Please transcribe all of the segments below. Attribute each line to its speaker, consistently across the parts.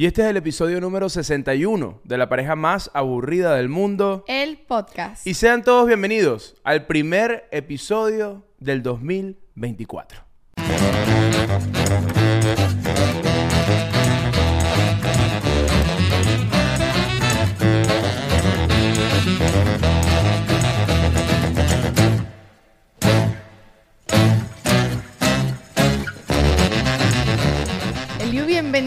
Speaker 1: Y este es el episodio número 61 de la pareja más aburrida del mundo.
Speaker 2: El podcast.
Speaker 1: Y sean todos bienvenidos al primer episodio del 2024.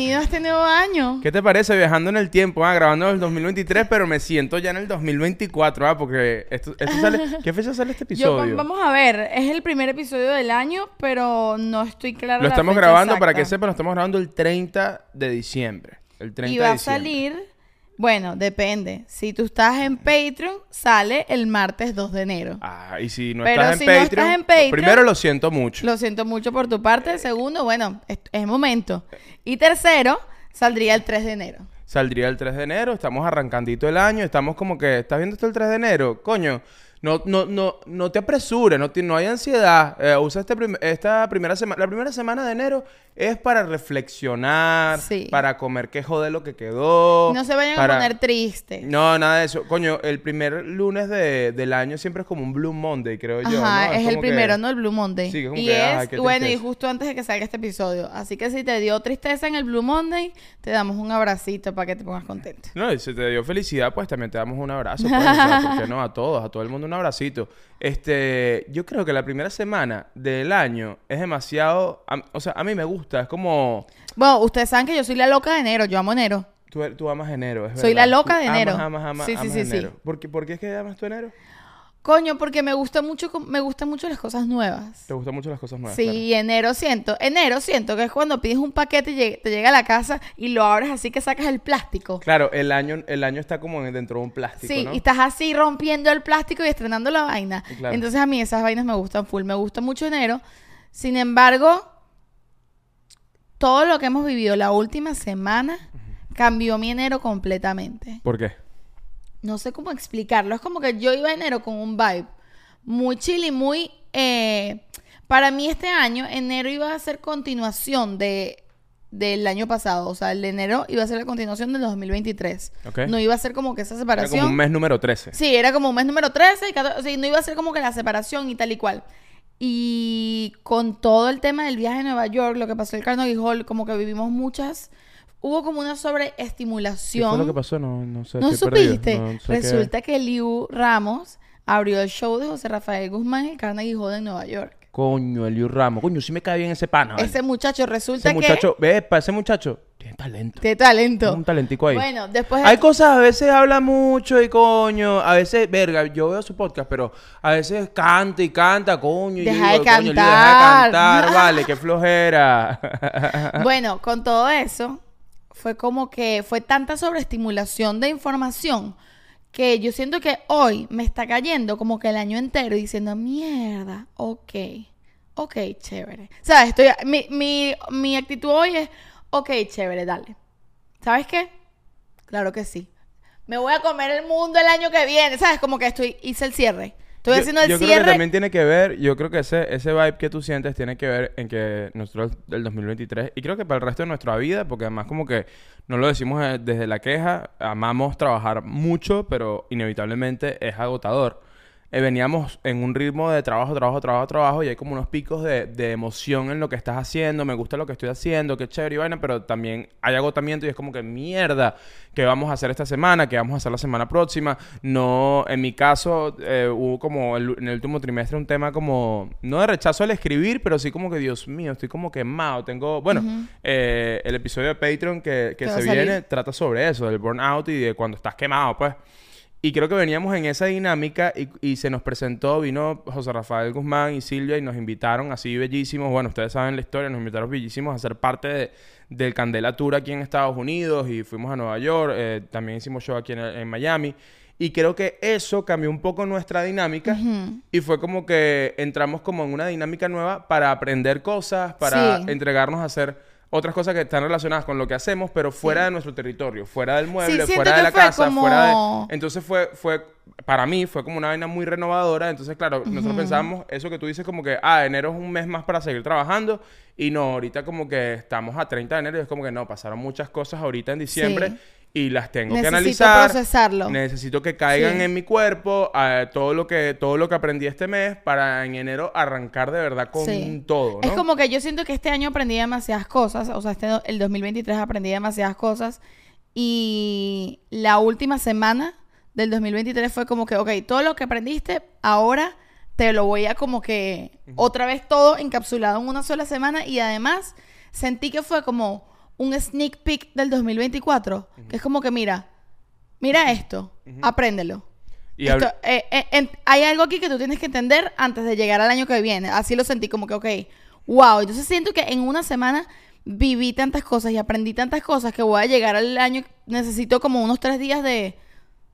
Speaker 2: Bienvenido a este nuevo año.
Speaker 1: ¿Qué te parece viajando en el tiempo? Ah, grabando el 2023, pero me siento ya en el 2024, ah, porque esto, esto sale... ¿Qué fecha sale este
Speaker 2: Yo,
Speaker 1: episodio?
Speaker 2: vamos a ver, es el primer episodio del año, pero no estoy clara
Speaker 1: Lo
Speaker 2: la
Speaker 1: estamos
Speaker 2: fecha
Speaker 1: grabando, para que sepan, lo estamos grabando el 30 de diciembre. El 30
Speaker 2: Y
Speaker 1: de
Speaker 2: va a salir, bueno, depende. Si tú estás en Patreon, sale el martes 2 de enero.
Speaker 1: Ah, y si no
Speaker 2: Pero
Speaker 1: estás en
Speaker 2: si no
Speaker 1: Patreon,
Speaker 2: estás en Patreon-
Speaker 1: primero lo siento mucho.
Speaker 2: Lo siento mucho por tu parte. Segundo, bueno, es, es momento. Y tercero, saldría el 3 de enero.
Speaker 1: Saldría el 3 de enero, estamos arrancandito el año, estamos como que, ¿estás viendo esto el 3 de enero? Coño, no, no, no, no te apresures, no, no hay ansiedad. Eh, usa este prim- esta primera semana, la primera semana de enero es para reflexionar,
Speaker 2: Sí.
Speaker 1: para comer qué joder lo que quedó.
Speaker 2: no se vayan
Speaker 1: para-
Speaker 2: a poner tristes.
Speaker 1: No, nada de eso. Coño, el primer lunes de- del año siempre es como un Blue Monday, creo yo.
Speaker 2: Ajá,
Speaker 1: ¿no?
Speaker 2: es, el
Speaker 1: como
Speaker 2: primero, no el Blue Monday.
Speaker 1: Sí, como
Speaker 2: y
Speaker 1: que,
Speaker 2: es,
Speaker 1: ay,
Speaker 2: bueno, y justo antes de que salga este episodio. Así que si te dio tristeza en el Blue Monday, te damos un abracito para que te pongas contento.
Speaker 1: No, y si te dio felicidad, pues también te damos un abrazo. Pues, o sea, ¿por qué no? A todos, a todo el mundo un abracito. Este, yo creo que la primera semana del año es demasiado... a- o sea, a mí me gusta, es como...
Speaker 2: Bueno, ustedes saben que yo soy la loca de enero, yo amo enero.
Speaker 1: Tú, tú amas enero, es
Speaker 2: Soy
Speaker 1: verdad.
Speaker 2: la loca
Speaker 1: Tú
Speaker 2: de enero.
Speaker 1: Amas, amas, amas,
Speaker 2: Sí, sí,
Speaker 1: amas
Speaker 2: sí, sí.
Speaker 1: enero. ¿Por qué, por qué es que amas tu enero?
Speaker 2: Coño, porque me gusta mucho, me gustan mucho las cosas nuevas.
Speaker 1: Te gustan mucho las cosas nuevas.
Speaker 2: Sí,
Speaker 1: claro.
Speaker 2: enero siento, enero siento que es cuando pides un paquete y te llega a la casa y lo abres así que sacas el plástico.
Speaker 1: Claro, el año, el año está como dentro de un plástico,
Speaker 2: Sí,
Speaker 1: ¿no?
Speaker 2: y estás así rompiendo el plástico y estrenando la vaina.
Speaker 1: Claro.
Speaker 2: Entonces a mí esas vainas me gustan full, me gusta mucho enero. Sin embargo, todo lo que hemos vivido la última semana cambió mi enero completamente.
Speaker 1: ¿Por qué?
Speaker 2: No sé cómo explicarlo. Es como que yo iba a enero con un vibe muy chill y muy... eh, para mí este año, enero iba a ser continuación de, del año pasado. O sea, el de enero iba a ser la continuación del 2023.
Speaker 1: Ok.
Speaker 2: No iba a ser como que esa
Speaker 1: Era
Speaker 2: separación.
Speaker 1: como un mes número 13.
Speaker 2: Sí, era como un mes número 13 y 14, o sea, no iba a ser como que la separación y tal y cual. Y con todo el tema del viaje a Nueva York, lo que pasó en el Carnegie Hall, como que vivimos muchas, hubo como una
Speaker 1: ¿Qué
Speaker 2: sobreestimulación.
Speaker 1: fue lo que pasó? No, no sé.
Speaker 2: ¿No supiste?
Speaker 1: No sé qué-
Speaker 2: Resulta que Liu Ramos abrió el show de José Rafael Guzmán en Carnegie Hall en Nueva York.
Speaker 1: Coño, Eliu Ramos. Coño, sí me cae bien ese pana. ¿vale?
Speaker 2: Ese muchacho resulta
Speaker 1: Ese muchacho, ve, para ese muchacho, tiene talento.
Speaker 2: que... De talento.
Speaker 1: Tiene un talentico ahí.
Speaker 2: Bueno, después... de-
Speaker 1: Hay cosas, a veces habla mucho y coño, a veces, verga, yo veo su podcast, pero a veces canta y canta, coño. y
Speaker 2: Deja de
Speaker 1: Liu, deja de
Speaker 2: cantar.
Speaker 1: cantar, vale, qué flojera.
Speaker 2: Bueno, con todo eso, fue como que fue tanta sobreestimulación de información que yo siento que hoy me está cayendo como que el año entero diciendo, mierda, ok, ok, chévere. ¿Sabes? Estoy, mi, mi, mi actitud hoy es, ok, chévere, dale. ¿Sabes qué? Claro que sí. Me voy a comer el mundo el año que viene, ¿sabes? Como que estoy, hice el cierre. Estoy
Speaker 1: Yo-
Speaker 2: haciendo el
Speaker 1: yo creo
Speaker 2: cierre.
Speaker 1: que también tiene que ver, yo creo que ese, ese vibe que tú sientes tiene que ver en que nosotros del 2023, y creo que para el resto de nuestra vida, porque además como que no lo decimos eh, desde la queja, amamos trabajar mucho, pero inevitablemente es agotador. Eh, veníamos en un ritmo de trabajo, trabajo, trabajo, trabajo, y hay como unos picos de, de emoción en lo que estás haciendo, me gusta lo que estoy haciendo, qué chévere y vaina, pero también hay agotamiento y es como que mierda, ¿qué vamos a hacer esta semana? ¿Qué vamos a hacer la semana próxima? No, en mi caso, eh, hubo como el- en el último trimestre un tema como, no de rechazo al escribir, pero sí como que, Dios mío, estoy como quemado, tengo, bueno, eh, el episodio de Patreon que, se viene trata sobre eso, del burnout y de cuando estás quemado, pues. Y creo que veníamos en esa dinámica y, y se nos presentó, vino José Rafael Guzmán y Silvia y nos invitaron así bellísimos. Bueno, ustedes saben la historia, nos invitaron bellísimos a ser parte de- del Candela Tour aquí en Estados Unidos y fuimos a Nueva York. eh, también hicimos show aquí en, en Miami. Y creo que eso cambió un poco nuestra dinámica y fue como que entramos como en una dinámica nueva para aprender cosas, para
Speaker 2: Sí.
Speaker 1: entregarnos a hacer otras cosas que están relacionadas con lo que hacemos, pero fuera de nuestro territorio, fuera del mueble, fuera de la casa,
Speaker 2: como-
Speaker 1: fuera de... Entonces fue, fue, para mí fue como una vaina muy renovadora. Entonces, claro, nosotros pensábamos eso que tú dices como que, ah, enero es un mes más para seguir trabajando. Y no, ahorita como que estamos a 30 de enero y es como que no, pasaron muchas cosas ahorita en diciembre.
Speaker 2: Sí.
Speaker 1: Y las tengo que
Speaker 2: Necesito
Speaker 1: analizar.
Speaker 2: procesarlo.
Speaker 1: Necesito que caigan
Speaker 2: Sí.
Speaker 1: en mi cuerpo eh, todo lo que todo lo que aprendí este mes para en enero arrancar de verdad con
Speaker 2: Sí.
Speaker 1: todo, ¿no?
Speaker 2: Es como que yo siento que este año aprendí demasiadas cosas, o sea, este, el 2023 aprendí demasiadas cosas y la última semana del 2023 fue como que, ok, todo lo que aprendiste, ahora te lo voy a como que otra vez todo encapsulado en una sola semana y además sentí que fue como un sneak peek del 2024, que es como que mira, mira esto, apréndelo.
Speaker 1: Y
Speaker 2: Esto, eh, eh, en- hay algo aquí que tú tienes que entender antes de llegar al año que viene. Así lo sentí como que, ok, wow. Entonces siento que en una semana viví tantas cosas y aprendí tantas cosas que voy a llegar al año. Necesito como unos tres días de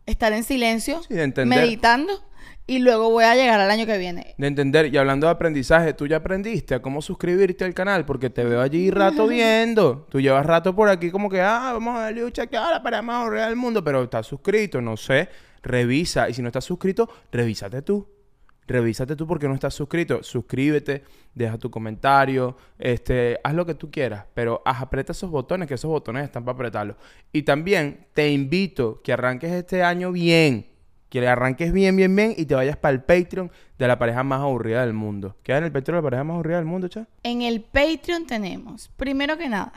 Speaker 2: estar en silencio,
Speaker 1: Sí, de entender.
Speaker 2: meditando, y luego voy a llegar al año que viene.
Speaker 1: de entender y hablando de aprendizaje, tú ya aprendiste a cómo suscribirte al canal porque te veo allí rato viendo. Tú llevas rato por aquí como que, ah, vamos a darle un cheque ahora para más ahorrar el mundo, pero estás suscrito, no sé, revisa y si no estás suscrito, revísate tú. Revísate tú porque no estás suscrito. Suscríbete, deja tu comentario, este, haz lo que tú quieras, pero haz, aprieta esos botones, que esos botones están para apretarlos. Y también te invito que arranques este año bien, que le arranques bien, bien, bien y te vayas para el Patreon de la pareja más aburrida del mundo. ¿Qué hay en el Patreon de la pareja más aburrida del mundo, cha?
Speaker 2: En el Patreon tenemos, primero que nada,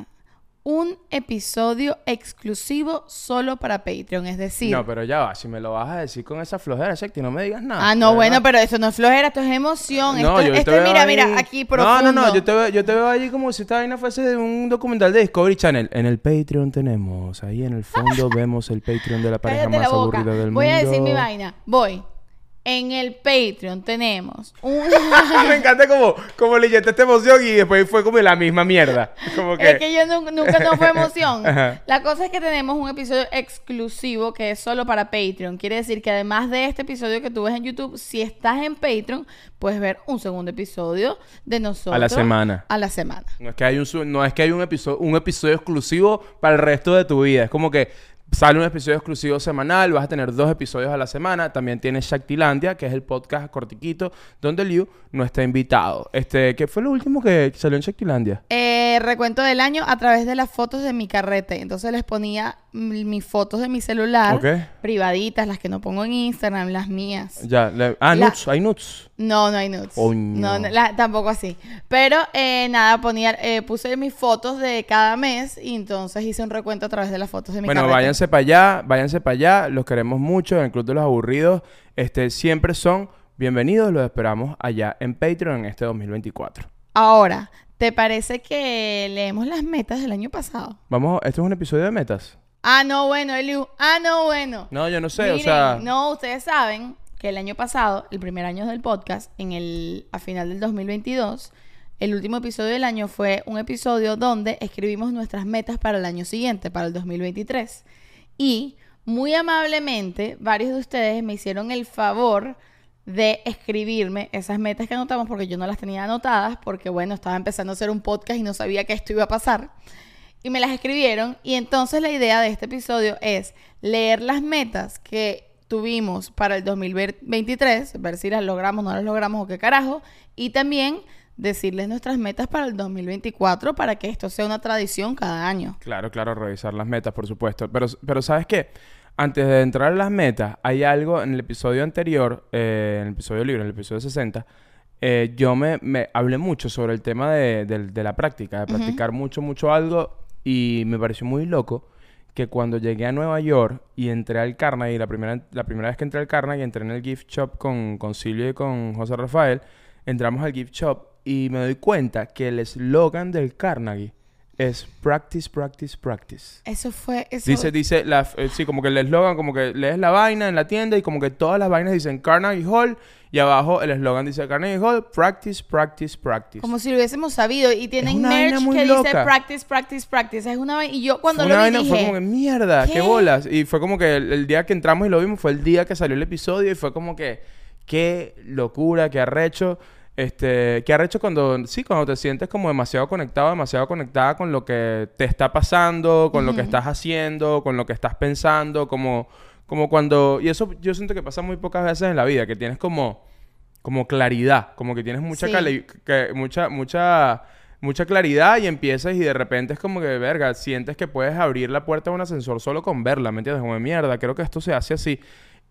Speaker 2: un episodio exclusivo solo para Patreon. Es decir,
Speaker 1: No, pero ya va, si me lo vas a decir con esa flojera, Shakti, no me digas nada.
Speaker 2: Ah, no, bueno, pero eso no es flojera, esto es emoción.
Speaker 1: No,
Speaker 2: esto,
Speaker 1: yo te
Speaker 2: esto
Speaker 1: veo
Speaker 2: mira,
Speaker 1: ahí-
Speaker 2: mira, aquí profundo.
Speaker 1: No, no, no, yo te, veo, yo te veo allí como si esta vaina fuese de un documental de Discovery Channel. En el Patreon tenemos, ahí en el fondo vemos el Patreon de la pareja
Speaker 2: Cállate
Speaker 1: más
Speaker 2: la boca.
Speaker 1: aburrida del
Speaker 2: Voy
Speaker 1: mundo.
Speaker 2: a decir mi vaina. Voy. En el Patreon tenemos un...
Speaker 1: me encanta como, como leyente esta emoción y después fue como la misma mierda. Como que...
Speaker 2: Es que yo nu- nunca no fue emoción. La cosa es que tenemos un episodio exclusivo que es solo para Patreon. Quiere decir que además de este episodio que tú ves en YouTube, si estás en Patreon, puedes ver un segundo episodio de nosotros.
Speaker 1: A la semana.
Speaker 2: A la semana.
Speaker 1: No es que hay un no es que hay un episodio un episodio exclusivo para el resto de tu vida. Es como que sale un episodio exclusivo semanal, vas a tener dos episodios a la semana. También tienes Shaktilandia, que es el podcast cortiquito donde Liu no está invitado. Este, ¿qué fue lo último que salió en Shaktilandia?
Speaker 2: Eh, recuento del año a través de las fotos de mi carrete. Entonces les ponía mis fotos de mi celular, privaditas, las que no pongo en Instagram, las mías.
Speaker 1: Ya, le- ah,
Speaker 2: La-
Speaker 1: nuts, hay nuts.
Speaker 2: No, no hay nudes. No, no, la- tampoco así. Pero eh, nada, ponía, eh, puse mis fotos de cada mes y entonces hice un recuento a través de las fotos de mi
Speaker 1: Bueno,
Speaker 2: carrete.
Speaker 1: váyanse para allá, váyanse para allá, los queremos mucho en el Club de los Aburridos. Este, siempre son bienvenidos, los esperamos allá en Patreon en este 2024.
Speaker 2: Ahora, ¿te parece que leemos las metas del año pasado?
Speaker 1: Vamos, este es un episodio de metas.
Speaker 2: Ah, no, bueno, Eliu. Ah, no, bueno.
Speaker 1: No, yo no sé, o sea,
Speaker 2: No, ustedes saben que el año pasado, el primer año del podcast, en el, a final del 2022, el último episodio del año fue un episodio donde escribimos nuestras metas para el año siguiente, para el 2023. Y muy amablemente, varios de ustedes me hicieron el favor de escribirme esas metas que anotamos porque yo no las tenía anotadas porque bueno, estaba empezando a hacer un podcast y no sabía que esto iba a pasar. Y me las escribieron y entonces la idea de este episodio es leer las metas que tuvimos para el 2023, ver si las logramos, no las logramos o qué carajo, y también decirles nuestras metas para el 2024 para que esto sea una tradición cada año.
Speaker 1: Claro, claro, revisar las metas, por supuesto. Pero, pero ¿sabes qué? Antes de entrar a las metas, hay algo en el episodio anterior, eh, en el episodio libre, en el episodio 60, eh, yo me, me hablé mucho sobre el tema de, del- de la práctica, de practicar mucho, mucho algo, y me pareció muy loco que cuando llegué a Nueva York y entré al Carnegie, la primera, la primera vez que entré al Carnegie, entré en el gift shop con, con Silvia y con José Rafael, entramos al gift shop y me doy cuenta que el eslogan del Carnegie es practice, practice, practice.
Speaker 2: Eso fue... Eso...
Speaker 1: Dice, dice, la, eh, sí, como que el eslogan, como que lees la vaina en la tienda y como que todas las vainas dicen Carnegie Hall y abajo el eslogan dice Carnegie Hall, practice, practice, practice.
Speaker 2: Como si lo hubiésemos sabido. Y tienen merch que dice practice, practice, practice. Es una vaina... Y yo cuando
Speaker 1: Fue
Speaker 2: lo
Speaker 1: una
Speaker 2: vi
Speaker 1: vaina,
Speaker 2: dije...
Speaker 1: fue como que mierda, qué,
Speaker 2: ¿qué?
Speaker 1: bolas. Y fue como que el, el día que entramos y lo vimos fue el día que salió el episodio y fue como que qué locura, qué arrecho. Este, ¿qué hecho cuando, sí, cuando te sientes como demasiado conectado, demasiado conectada con lo que te está pasando, con lo que estás haciendo, con lo que estás pensando, como, como cuando, y eso yo siento que pasa muy pocas veces en la vida, que tienes como, como claridad, como que tienes mucha,
Speaker 2: Sí.
Speaker 1: cali- que, mucha, mucha, mucha claridad y empiezas y de repente es como que, verga, sientes que puedes abrir la puerta de un ascensor solo con verla, ¿me entiendes? Como mierda, creo que esto se hace así.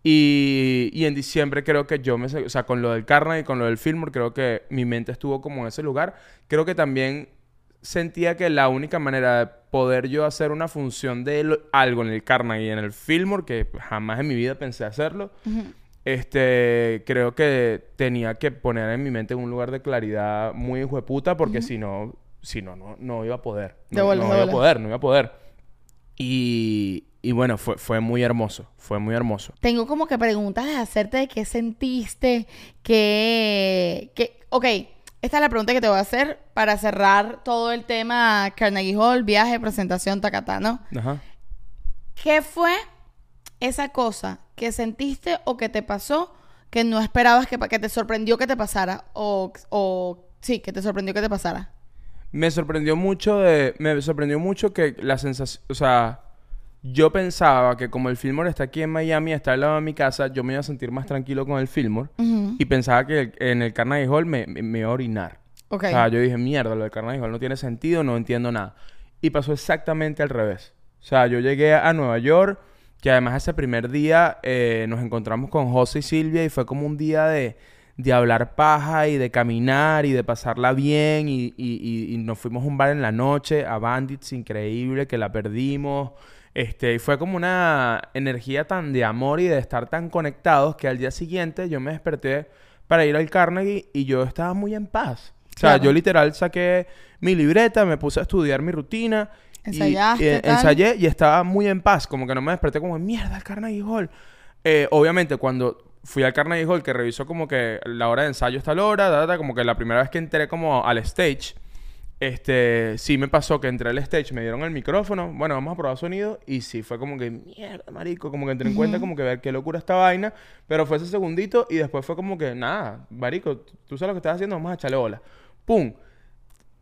Speaker 1: Y, y en diciembre creo que yo me... O sea, con lo del Carnegie y con lo del Fillmore, creo que mi mente estuvo como en ese lugar. Creo que también sentía que la única manera de poder yo hacer una función de lo- algo en el Carnegie y en el Fillmore, que jamás en mi vida pensé hacerlo, este, creo que tenía que poner en mi mente en un lugar de claridad muy hijo de puta, porque si no, si no, no, no iba a poder.
Speaker 2: De
Speaker 1: No, no iba a poder, no iba a poder. Y, y bueno, fue, fue muy hermoso, fue muy hermoso.
Speaker 2: Tengo como que preguntas de hacerte de qué sentiste, que, que, ok, esta es la pregunta que te voy a hacer para cerrar todo el tema Carnegie Hall, viaje, presentación, tacatá, ¿no?
Speaker 1: Ajá.
Speaker 2: ¿Qué fue esa cosa que sentiste o que te pasó que no esperabas que, que te sorprendió que te pasara? O, o sí, que te sorprendió que te pasara.
Speaker 1: Me sorprendió mucho de... Me sorprendió mucho que la sensación... O sea, yo pensaba que como el Fillmore está aquí en Miami, está al lado de mi casa, yo me iba a sentir más tranquilo con el Fillmore. Y pensaba que el- en el Carnegie Hall me, me, me iba a orinar.
Speaker 2: Ok.
Speaker 1: O sea, yo dije, mierda, lo del Carnegie Hall no tiene sentido, no entiendo nada. Y pasó exactamente al revés. O sea, yo llegué a Nueva York, que además ese primer día eh, nos encontramos con José y Silvia y fue como un día de, de hablar paja y de caminar y de pasarla bien y, y- y- y nos fuimos a un bar en la noche, a Bandits, increíble, que la perdimos. Este, y fue como una energía tan de amor y de estar tan conectados que al día siguiente yo me desperté para ir al Carnegie y yo estaba muy en paz. O sea,
Speaker 2: Claro.
Speaker 1: yo literal saqué mi libreta, me puse a estudiar mi rutina.
Speaker 2: Ensayaste,
Speaker 1: y,
Speaker 2: tal.
Speaker 1: ensayé y estaba muy en paz. Como que no me desperté como, mierda, el Carnegie Hall. Eh, obviamente, cuando fui al Carnegie Hall, que revisó como que la hora de ensayo está la hora, da, da, como que la primera vez que entré como al stage, este, sí me pasó que entré al stage, me dieron el micrófono, bueno, vamos a probar sonido, y sí fue como que, mierda, marico, como que entré en cuenta, como que ver qué locura esta vaina, pero fue ese segundito, y después fue como que, nada, marico, tú sabes lo que estás haciendo, vamos a echarle bola. ¡Pum!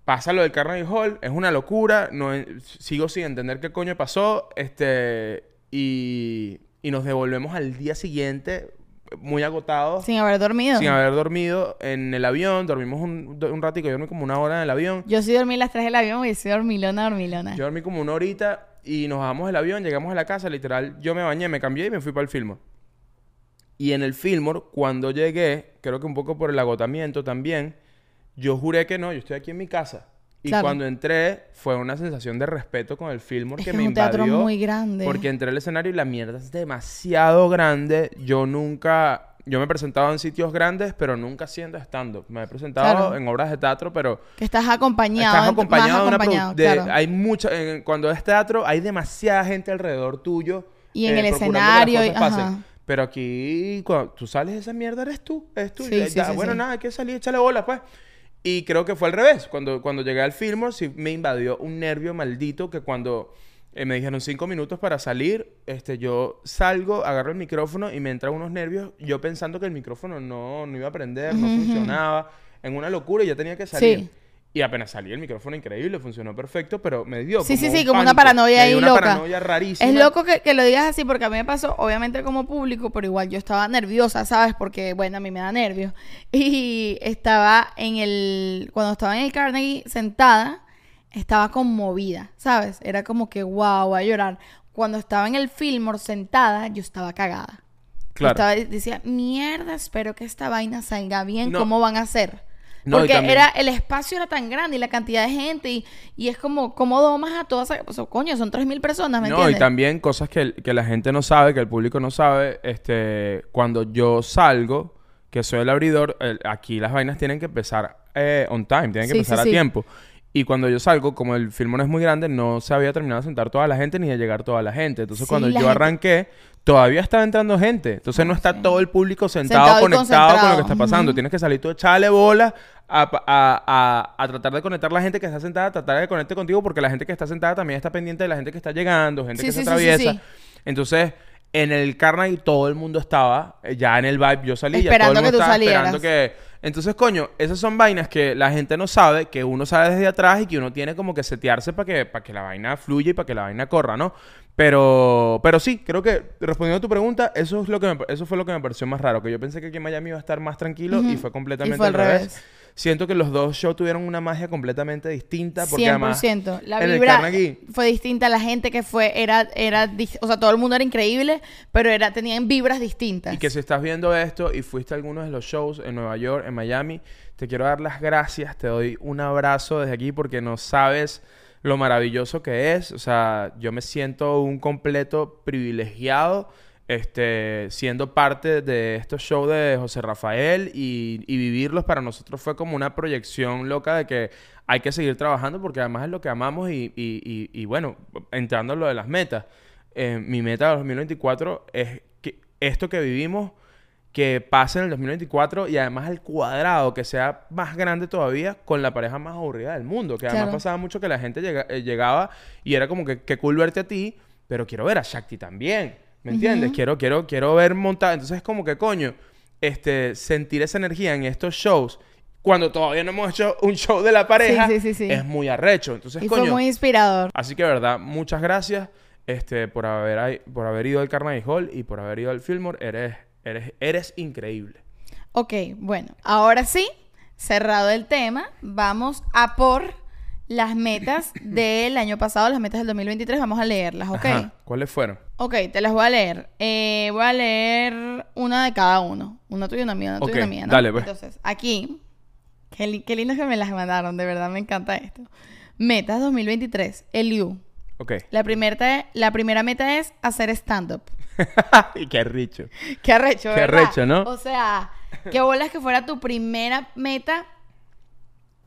Speaker 1: Pasa lo del Carnegie Hall, es una locura, no, sigo sin entender qué coño pasó, este, y, y nos devolvemos al día siguiente, muy agotados,
Speaker 2: Sin haber dormido.
Speaker 1: sin haber dormido en el avión, dormimos un, un ratico, yo dormí como una hora en el avión.
Speaker 2: Yo sí dormí las tres del avión y soy dormilona, dormilona.
Speaker 1: Yo dormí como una horita y nos bajamos del avión, llegamos a la casa, literal, yo me bañé, me cambié y me fui para el Fillmore. Y en el Fillmore, cuando llegué, creo que un poco por el agotamiento también, yo juré que no, yo estoy aquí en mi casa. Y
Speaker 2: Claro.
Speaker 1: cuando entré, fue una sensación de respeto con el Fillmore
Speaker 2: Es
Speaker 1: que
Speaker 2: que
Speaker 1: me
Speaker 2: es un teatro
Speaker 1: invadió.
Speaker 2: muy grande.
Speaker 1: Porque entré al escenario y la mierda es demasiado grande. Yo nunca... Yo me he presentado en sitios grandes, pero nunca haciendo stand-up. Me he presentado
Speaker 2: Claro.
Speaker 1: en obras de teatro, pero
Speaker 2: Que estás acompañado.
Speaker 1: Estás acompañado
Speaker 2: más
Speaker 1: de una
Speaker 2: acompañado,
Speaker 1: de-
Speaker 2: claro.
Speaker 1: hay mucha en- cuando es teatro hay demasiada gente alrededor tuyo
Speaker 2: Y en el
Speaker 1: que las
Speaker 2: escenario, y-
Speaker 1: pero aquí cuando tú sales de esa mierda eres tú eres tú
Speaker 2: Sí,
Speaker 1: Ya-
Speaker 2: sí,
Speaker 1: ya,
Speaker 2: sí,
Speaker 1: bueno nada hay que salir échale bolas pues y creo que fue al revés cuando cuando llegué al Fillmore sí me invadió un nervio maldito que cuando eh, me dijeron cinco minutos para salir, este, yo salgo, agarro el micrófono y me entran unos nervios, yo pensando que el micrófono no, no iba a prender, no funcionaba, en una locura y ya tenía que salir.
Speaker 2: Sí.
Speaker 1: Y apenas salí el micrófono increíble, funcionó perfecto, pero me dio
Speaker 2: Sí, sí,
Speaker 1: como
Speaker 2: sí,
Speaker 1: un
Speaker 2: como una paranoia ahí
Speaker 1: una
Speaker 2: loca.
Speaker 1: paranoia rarísima.
Speaker 2: Es loco que, que lo digas así porque a mí me pasó, obviamente como público, pero igual yo estaba nerviosa, ¿sabes? Porque, bueno, a mí me da nervios. Y estaba en el, cuando estaba en el Carnegie sentada, estaba conmovida, ¿sabes? Era como que, wow, voy a llorar. Cuando estaba en el Fillmore sentada, yo estaba cagada. Yo
Speaker 1: Claro.
Speaker 2: estaba, decía, mierda, espero que esta vaina salga bien,
Speaker 1: No.
Speaker 2: ¿cómo van a hacer?
Speaker 1: No,
Speaker 2: Porque era, el espacio era tan grande y la cantidad de gente y, y es como, ¿cómo domas a todas esas, o sea, coño, son 3.000 personas, ¿me
Speaker 1: No,
Speaker 2: entiendes?
Speaker 1: y también cosas que, que la gente no sabe, que el público no sabe, este, cuando yo salgo, que soy el abridor, el- aquí las vainas tienen que empezar eh, on time, tienen que
Speaker 2: Sí,
Speaker 1: empezar
Speaker 2: sí,
Speaker 1: a
Speaker 2: sí.
Speaker 1: tiempo. Y cuando yo salgo, como el film no es muy grande, no se había terminado de sentar toda la gente ni de llegar toda la gente. Entonces,
Speaker 2: Sí,
Speaker 1: cuando yo
Speaker 2: gente-
Speaker 1: arranqué, todavía estaba entrando gente. Entonces, no está
Speaker 2: sí.
Speaker 1: todo el público sentado, conectado con lo que está pasando. Tienes que salir tú a echarle bola a, a- a- a tratar de conectar la gente que está sentada, tratar de conectar contigo, porque la gente que está sentada también está pendiente de la gente que está llegando, gente
Speaker 2: Sí,
Speaker 1: que se atraviesa. Entonces, en el Carnegie todo el mundo estaba eh, ya en el vibe. Yo salí, ya todo
Speaker 2: Esperando
Speaker 1: el mundo
Speaker 2: que tú
Speaker 1: estaba
Speaker 2: salieras.
Speaker 1: esperando que Entonces, coño, esas son vainas que la gente no sabe, que uno sabe desde atrás y que uno tiene como que setearse para que, para que la vaina fluya y para que la vaina corra, ¿no? Pero, pero sí, creo que respondiendo a tu pregunta, eso es lo que me- eso fue lo que me pareció más raro, que yo pensé que aquí en Miami iba a estar más tranquilo y fue completamente
Speaker 2: Y fue
Speaker 1: al
Speaker 2: al
Speaker 1: revés.
Speaker 2: revés.
Speaker 1: Siento que los dos shows tuvieron una magia completamente distinta porque
Speaker 2: 100%.
Speaker 1: además
Speaker 2: la
Speaker 1: en el
Speaker 2: vibra
Speaker 1: Carnegie-
Speaker 2: fue distinta, la gente que fue era era o sea, todo el mundo era increíble, pero era tenían vibras distintas.
Speaker 1: Y que si estás viendo esto y fuiste a algunos de los shows en Nueva York, en Miami, te quiero dar las gracias, te doy un abrazo desde aquí porque no sabes lo maravilloso que es. O sea, yo me siento un completo privilegiado este, siendo parte de estos shows de José Rafael y, y vivirlos para nosotros fue como una proyección loca de que hay que seguir trabajando porque además es lo que amamos y, y- y- y bueno, entrando en lo de las metas. eh, mi meta de 2024 es que esto que vivimos que pase en el 2024 y además al cuadrado, que sea más grande todavía con la pareja más aburrida del mundo. Que además
Speaker 2: Claro.
Speaker 1: pasaba mucho que la gente llega- eh, llegaba y era como que qué cool verte a ti, pero quiero ver a Shakti también. ¿Me entiendes? Quiero, quiero, quiero ver montar. Entonces es como que, coño, este, sentir esa energía en estos shows. Cuando todavía no hemos hecho un show de la pareja,
Speaker 2: Sí, sí, sí, sí.
Speaker 1: es muy arrecho. Entonces,
Speaker 2: y
Speaker 1: coño,
Speaker 2: fue muy inspirador.
Speaker 1: Así que, verdad, muchas gracias este, por, haber, por haber ido al Carnegie Hall y por haber ido al Fillmore. Eres, eres, eres increíble.
Speaker 2: Ok, bueno, ahora sí, cerrado el tema, vamos a por las metas del año pasado, las metas del 2023, vamos a leerlas, ¿ok?
Speaker 1: Ajá. ¿Cuáles fueron?
Speaker 2: Ok, te las voy a leer. Eh, voy a leer una de cada uno. Una tuya y una mía, una tuya y
Speaker 1: Ok,
Speaker 2: una mía, ¿no?
Speaker 1: dale, pues.
Speaker 2: Entonces, aquí, qué, li- qué lindo que me las mandaron, de verdad me encanta esto. Metas 2023, el U.
Speaker 1: Ok.
Speaker 2: La, primera la primera meta es hacer stand-up.
Speaker 1: y qué richo.
Speaker 2: Qué arrecho,
Speaker 1: Qué
Speaker 2: ¿verdad?
Speaker 1: arrecho, ¿no?
Speaker 2: O sea, qué bolas que fuera tu primera meta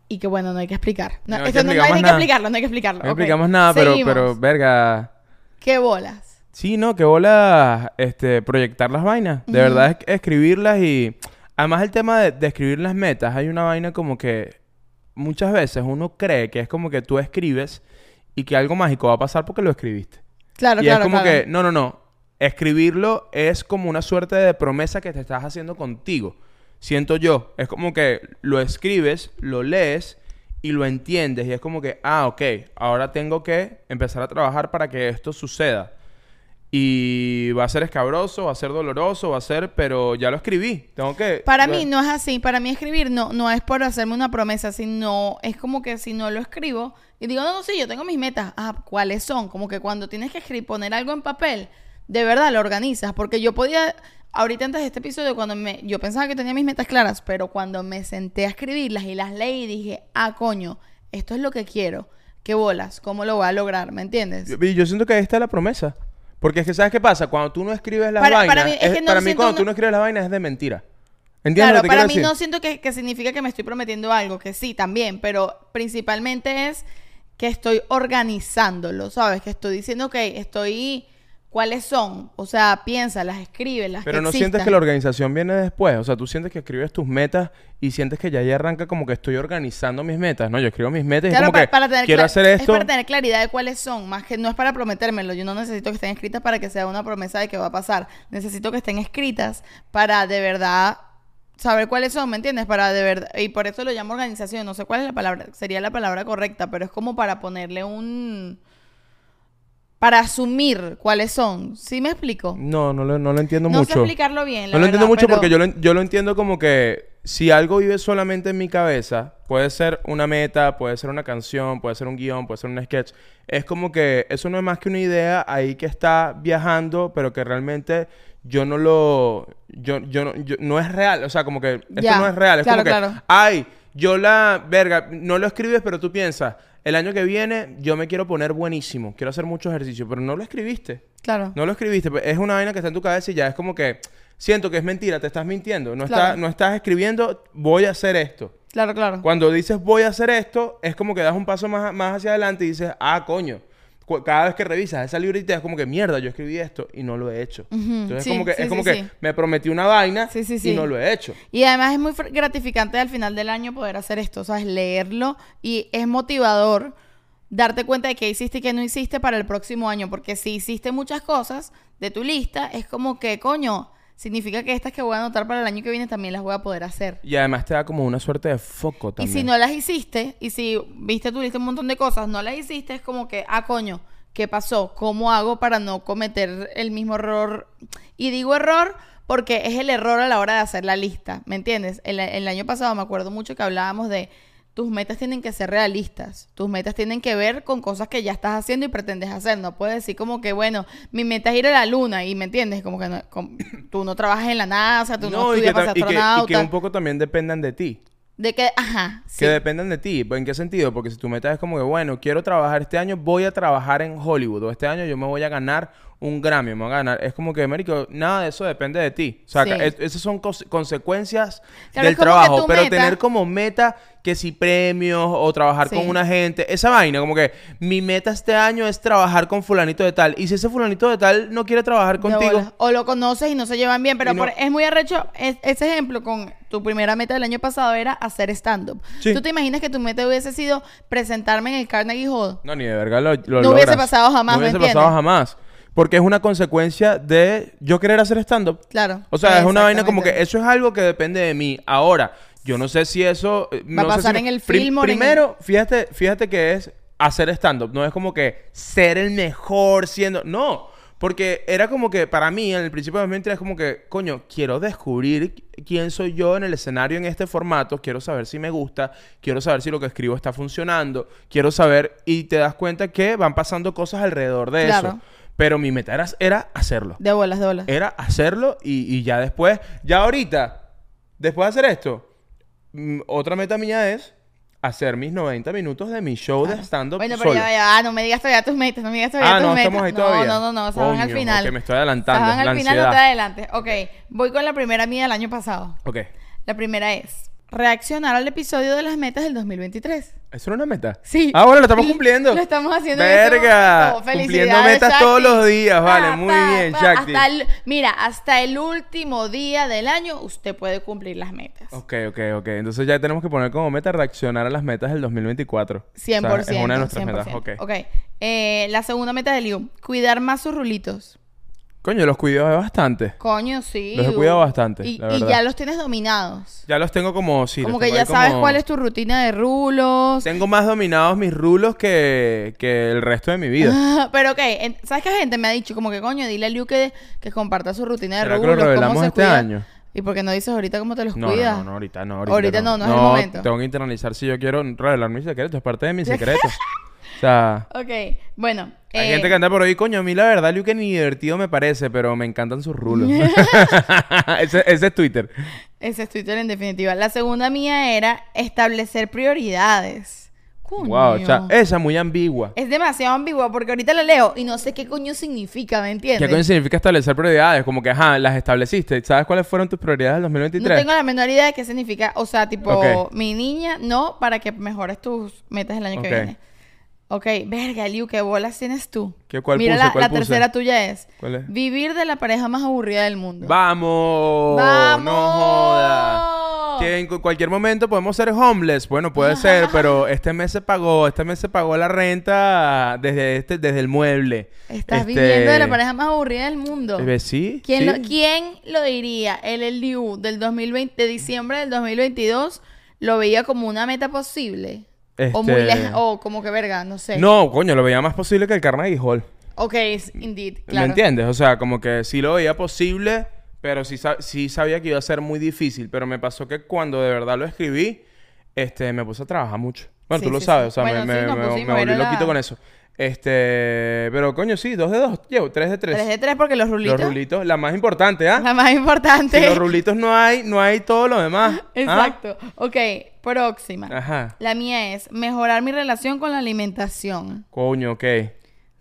Speaker 2: y que bueno, no hay que explicar. No, esto no, hay que explicarlo, no hay que explicarlo.
Speaker 1: No explicamos nada, pero,
Speaker 2: Seguimos.
Speaker 1: pero, verga.
Speaker 2: Qué bolas.
Speaker 1: Sí, no, que bola este, proyectar las vainas. De verdad es que escribirlas y. Además, el tema de, de escribir las metas, hay una vaina como que muchas veces uno cree que es como que tú escribes y que algo mágico va a pasar porque lo escribiste.
Speaker 2: Claro,
Speaker 1: y
Speaker 2: claro,
Speaker 1: es como
Speaker 2: claro.
Speaker 1: que, no, no, no. Escribirlo es como una suerte de promesa que te estás haciendo contigo. Siento yo. Es como que lo escribes, lo lees y lo entiendes. Y es como que, ah, ok, ahora tengo que empezar a trabajar para que esto suceda. Y va a ser escabroso, va a ser doloroso, va a ser, pero ya lo escribí. Tengo que.
Speaker 2: Para
Speaker 1: bueno,
Speaker 2: mí no es así. Para mí escribir no, no es por hacerme una promesa, sino es como que si no lo escribo y digo, no, no, sí, yo tengo mis metas. Ah, ¿cuáles son? Como que cuando tienes que escribir, poner algo en papel, de verdad lo organizas. Porque yo podía, ahorita antes de este episodio, cuando me, yo pensaba que tenía mis metas claras, pero cuando me senté a escribirlas y las leí, dije, ah, coño, esto es lo que quiero. ¿Qué bolas? ¿Cómo lo voy a lograr? ¿Me entiendes?
Speaker 1: Yo, yo siento que ahí está la promesa. Porque es que, ¿sabes qué pasa? Cuando tú no escribes las
Speaker 2: Para-
Speaker 1: vainas.
Speaker 2: para mí- es que no
Speaker 1: para mí,
Speaker 2: siento
Speaker 1: cuando
Speaker 2: una-
Speaker 1: tú no escribes las vainas es de mentira. ¿Entiendes
Speaker 2: Claro,
Speaker 1: lo que te
Speaker 2: para mí
Speaker 1: decir?
Speaker 2: no siento que, que significa que me estoy prometiendo algo, que sí, también, pero principalmente es que estoy organizándolo, ¿sabes? Que estoy diciendo, ok, estoy... ¿Cuáles son? O sea, piénsalas, escríbelas.
Speaker 1: Pero
Speaker 2: que
Speaker 1: no sientes que la organización viene después. O sea, tú sientes que escribes tus metas y sientes que ya ahí arranca como que estoy organizando mis metas. No, yo escribo mis metas y
Speaker 2: Claro,
Speaker 1: es como
Speaker 2: pa-
Speaker 1: que
Speaker 2: para tener
Speaker 1: quiero hacer
Speaker 2: Es
Speaker 1: esto.
Speaker 2: para tener claridad de cuáles son, más que no es para prometérmelo. Yo no necesito que estén escritas para que sea una promesa de que va a pasar. Necesito que estén escritas para de verdad saber cuáles son, ¿me entiendes? Para de verdad y por eso lo llamo organización. No sé cuál es la palabra, sería la palabra correcta, pero es como para ponerle un para asumir cuáles son. ¿Sí me explico?
Speaker 1: No, no lo, no lo entiendo
Speaker 2: No sé
Speaker 1: mucho.
Speaker 2: explicarlo bien. la
Speaker 1: No lo entiendo mucho
Speaker 2: pero-
Speaker 1: porque yo lo, yo lo entiendo como que si algo vive solamente en mi cabeza, puede ser una meta, puede ser una canción, puede ser un guion, puede ser un sketch. Es como que eso no es más que una idea ahí que está viajando, pero que realmente yo no lo... Yo, yo, no, yo- no es real. O sea, como que esto
Speaker 2: Ya,
Speaker 1: no es real. Es
Speaker 2: claro,
Speaker 1: como que,
Speaker 2: claro.
Speaker 1: ay, yo la... Verga, no lo escribes, pero tú piensas... El año que viene yo me quiero poner buenísimo, quiero hacer mucho ejercicio, pero no lo escribiste.
Speaker 2: Claro.
Speaker 1: No lo escribiste, pues, es una vaina que está en tu cabeza y ya es como que siento que es mentira, te estás mintiendo. No,
Speaker 2: Claro.
Speaker 1: está- no estás escribiendo, voy a hacer esto.
Speaker 2: Claro, claro.
Speaker 1: Cuando dices voy a hacer esto, es como que das un paso más, más hacia adelante y dices, ah, coño. Cada vez que revisas esa librita es como que mierda, yo escribí esto y no lo he hecho. Entonces
Speaker 2: sí,
Speaker 1: es como que,
Speaker 2: sí,
Speaker 1: es como
Speaker 2: sí,
Speaker 1: que me prometí una vaina y no lo he hecho.
Speaker 2: Y además es muy gratificante al final del año poder hacer esto, ¿sabes? Leerlo y es motivador darte cuenta de qué hiciste y qué no hiciste para el próximo año, porque si hiciste muchas cosas de tu lista, es como que, coño, significa que estas que voy a anotar para el año que viene también las voy a poder hacer.
Speaker 1: Y además te da como una suerte de foco
Speaker 2: Y
Speaker 1: también.
Speaker 2: si no las hiciste, y si viste tu lista un montón de cosas, no las hiciste, es como que, ah, coño, ¿qué pasó? ¿Cómo hago para no cometer el mismo error? Y digo error porque es el error a la hora de hacer la lista, ¿me entiendes? El, el año pasado me acuerdo mucho que hablábamos de tus metas tienen que ser realistas. Tus metas tienen que ver con cosas que ya estás haciendo y pretendes hacer. No puedes decir como que, bueno, mi meta es ir a la luna y me entiendes, como que no- tú no trabajas en la NASA, tú no,
Speaker 1: que
Speaker 2: estudias para ser
Speaker 1: y que- y que,
Speaker 2: astronauta.
Speaker 1: un poco también dependan de ti.
Speaker 2: De que, ajá, sí.
Speaker 1: Que dependan de ti. ¿En qué sentido? Porque si tu meta es como que, bueno, quiero trabajar este año, voy a trabajar en Hollywood. O este año yo me voy a ganar un Grammy, me voy a ganar. Es como que, Américo, nada de eso depende de ti. O sea,
Speaker 2: Sí.
Speaker 1: que es- esas son consecuencias
Speaker 2: Claro,
Speaker 1: del trabajo. Pero
Speaker 2: meta-
Speaker 1: tener como meta que si premios o trabajar
Speaker 2: Sí.
Speaker 1: con una gente, esa vaina, como que mi meta este año es trabajar con fulanito de tal. Y si ese fulanito de tal no quiere trabajar contigo.
Speaker 2: O lo conoces y no se llevan bien. Pero
Speaker 1: no-
Speaker 2: por- es muy arrecho. es- ese ejemplo con tu primera meta del año pasado era hacer stand-up.
Speaker 1: Sí.
Speaker 2: ¿Tú te imaginas que tu meta hubiese sido presentarme en el Carnegie Hall?
Speaker 1: No, ni de verga lo, lo
Speaker 2: No hubiese pasado jamás,
Speaker 1: No
Speaker 2: ¿me
Speaker 1: hubiese
Speaker 2: entiendes?
Speaker 1: pasado jamás. Porque es una consecuencia de yo querer hacer stand-up.
Speaker 2: Claro.
Speaker 1: O sea, es una vaina como que eso es algo que depende de mí. Ahora, yo no sé si eso... eh,
Speaker 2: Va a
Speaker 1: sé
Speaker 2: pasar
Speaker 1: si
Speaker 2: en
Speaker 1: me-
Speaker 2: el film o en el-
Speaker 1: Primero, fíjate, fíjate que es hacer stand-up. No es como que ser el mejor siendo... No. Porque era como que para mí, en el principio de 2023, es como que, coño, quiero descubrir quién soy yo en el escenario en este formato. Quiero saber si me gusta. Quiero saber si lo que escribo está funcionando. Quiero saber... Y te das cuenta que van pasando cosas alrededor de
Speaker 2: Claro.
Speaker 1: eso. Pero mi meta era, era hacerlo
Speaker 2: De bolas, de bolas.
Speaker 1: era hacerlo y, y ya después, ya ahorita, después de hacer esto, mm, otra meta mía es hacer mis 90 minutos de mi show de stand-up
Speaker 2: Bueno, pero
Speaker 1: solo.
Speaker 2: ya, ya, no me digas todavía tus metas, no me digas todavía
Speaker 1: ah,
Speaker 2: tus
Speaker 1: no,
Speaker 2: metas.
Speaker 1: estamos ahí
Speaker 2: no,
Speaker 1: todavía.
Speaker 2: no, no, no, se van al final.
Speaker 1: ok, me estoy
Speaker 2: Se
Speaker 1: adelantando.
Speaker 2: van al
Speaker 1: la
Speaker 2: final, no te
Speaker 1: ansiedad.
Speaker 2: adelantes. Ok, voy con la primera mía del año pasado.
Speaker 1: Ok.
Speaker 2: La primera es reaccionar al episodio de las metas del 2023.
Speaker 1: ¿Eso era una meta?
Speaker 2: Sí.
Speaker 1: Ah, bueno, lo estamos cumpliendo.
Speaker 2: Lo estamos haciendo en
Speaker 1: Verga.
Speaker 2: momento.
Speaker 1: Cumpliendo metas todos los días. Vale, muy bien. Shakti.
Speaker 2: Hasta el- mira, hasta el último día del año usted puede cumplir las metas.
Speaker 1: Ok, ok, ok. Entonces ya tenemos que poner como meta reaccionar a las metas del 2024.
Speaker 2: 100%.
Speaker 1: O sea, es una de nuestras
Speaker 2: 100%.
Speaker 1: metas. Ok.
Speaker 2: Ok. Eh, la segunda meta de Liu, cuidar más sus rulitos.
Speaker 1: Coño, los cuido bastante.
Speaker 2: Coño, sí.
Speaker 1: Los he cuidado bastante,
Speaker 2: Y,
Speaker 1: la
Speaker 2: y
Speaker 1: verdad.
Speaker 2: ya los tienes dominados.
Speaker 1: Ya los tengo como... Sí,
Speaker 2: como
Speaker 1: los
Speaker 2: que
Speaker 1: tengo
Speaker 2: ya
Speaker 1: ahí
Speaker 2: sabes
Speaker 1: como-
Speaker 2: cuál es tu rutina de rulos.
Speaker 1: Tengo más dominados mis rulos que, que el resto de mi vida.
Speaker 2: Pero ok, en- ¿sabes qué gente me ha dicho? Como que coño, dile a Liu que, que comparta su rutina de
Speaker 1: ¿Será que
Speaker 2: rulos.
Speaker 1: lo
Speaker 2: cómo
Speaker 1: revelamos
Speaker 2: se
Speaker 1: este
Speaker 2: cuida.
Speaker 1: año?
Speaker 2: ¿Y por qué no dices ahorita cómo te los
Speaker 1: No,
Speaker 2: cuidas?
Speaker 1: no, no, ahorita no. Ahorita,
Speaker 2: Ahorita no, no es el momento.
Speaker 1: Tengo que internalizar si yo quiero revelar mis secretos. Es parte de mis secretos. Sea,
Speaker 2: Ok, bueno.
Speaker 1: hay
Speaker 2: eh,
Speaker 1: gente que anda por ahí, coño, a mí la verdad, Liu, que ni divertido me parece, pero me encantan sus rulos. ese, ese es Twitter.
Speaker 2: Ese es Twitter en definitiva. La segunda mía era establecer prioridades. Coño.
Speaker 1: Wow, o sea, esa muy ambigua.
Speaker 2: Es demasiado ambigua porque ahorita la leo y no sé qué coño significa, ¿me entiendes?
Speaker 1: ¿Qué coño significa establecer prioridades? Como que, ajá, las estableciste. ¿Sabes cuáles fueron tus prioridades del
Speaker 2: No
Speaker 1: 2023?
Speaker 2: tengo la menor idea de qué significa. O sea, tipo, mi niña, no, para que mejores tus metas el año que viene. Ok, verga, Liu, ¿qué bolas tienes tú?
Speaker 1: ¿Qué- cuál
Speaker 2: Mira,
Speaker 1: puse?
Speaker 2: la,
Speaker 1: ¿Cuál
Speaker 2: la
Speaker 1: puse?
Speaker 2: tercera tuya es,
Speaker 1: ¿Cuál es?
Speaker 2: vivir de la pareja más aburrida del mundo.
Speaker 1: ¡Vamos!
Speaker 2: ¡Vamos!
Speaker 1: ¡No joda! Que en cu- cualquier momento podemos ser homeless. Bueno, puede ser, pero este mes se pagó. Este mes se pagó la renta desde este, desde el mueble.
Speaker 2: Estás
Speaker 1: Este,
Speaker 2: viviendo de la pareja más aburrida del mundo.
Speaker 1: eh, ¿Sí?
Speaker 2: ¿Quién,
Speaker 1: sí.
Speaker 2: Lo, ¿Quién lo diría? El, el Liu del 2020, de diciembre del 2022 lo veía como una meta posible. O muy
Speaker 1: Este-
Speaker 2: o como que verga, no sé.
Speaker 1: No, coño, lo veía más posible que el Carnegie Hall.
Speaker 2: Ok, indeed, claro.
Speaker 1: ¿Me entiendes? O sea, como que sí lo veía posible, pero sí, sí sabía que iba a ser muy difícil. Pero me pasó que cuando de verdad lo escribí, este, me puse a trabajar mucho. Bueno,
Speaker 2: Sí,
Speaker 1: tú lo sabes,
Speaker 2: sí.
Speaker 1: o sea,
Speaker 2: Bueno,
Speaker 1: me,
Speaker 2: sí,
Speaker 1: me- volví
Speaker 2: la-
Speaker 1: loquito con eso. Este, pero coño, sí, dos de dos, llevo, tres de tres.
Speaker 2: Tres de tres porque los rulitos.
Speaker 1: Los rulitos, la más importante, ¿ah?
Speaker 2: La más importante.
Speaker 1: Los rulitos no hay, no hay todo lo demás. ¿ah?
Speaker 2: Exacto. Ok, próxima.
Speaker 1: Ajá.
Speaker 2: La mía es mejorar mi relación con la alimentación.
Speaker 1: Coño, ok.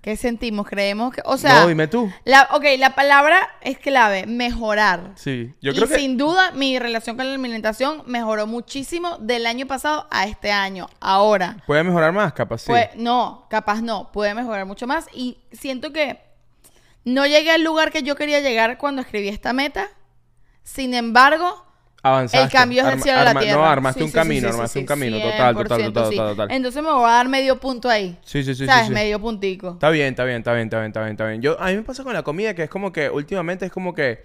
Speaker 2: ¿Qué sentimos? Creemos que. O sea.
Speaker 1: no, dime tú.
Speaker 2: La, ok, la palabra es clave, mejorar.
Speaker 1: Sí, yo
Speaker 2: y
Speaker 1: creo que...
Speaker 2: sin duda mi relación con la alimentación mejoró muchísimo del año pasado a este año. Ahora,
Speaker 1: Puede mejorar más, capaz sí.
Speaker 2: no, capaz no, puede mejorar mucho más y siento que no llegué al lugar que yo quería llegar cuando escribí esta meta. Sin embargo,
Speaker 1: Avanzaste.
Speaker 2: el cambio es del
Speaker 1: Arma-
Speaker 2: cielo a la tierra.
Speaker 1: No, armaste
Speaker 2: Sí,
Speaker 1: un
Speaker 2: sí,
Speaker 1: camino,
Speaker 2: sí,
Speaker 1: armaste un camino. Total, total,
Speaker 2: 100%
Speaker 1: total, total, total.
Speaker 2: Entonces me voy a dar medio punto ahí.
Speaker 1: Sí, sí, sí, sí,
Speaker 2: ¿Sabes? Medio puntico.
Speaker 1: Está bien, está bien, está bien, está bien, está bien, está bien. Yo, a mí me pasa con la comida que es como que últimamente es como que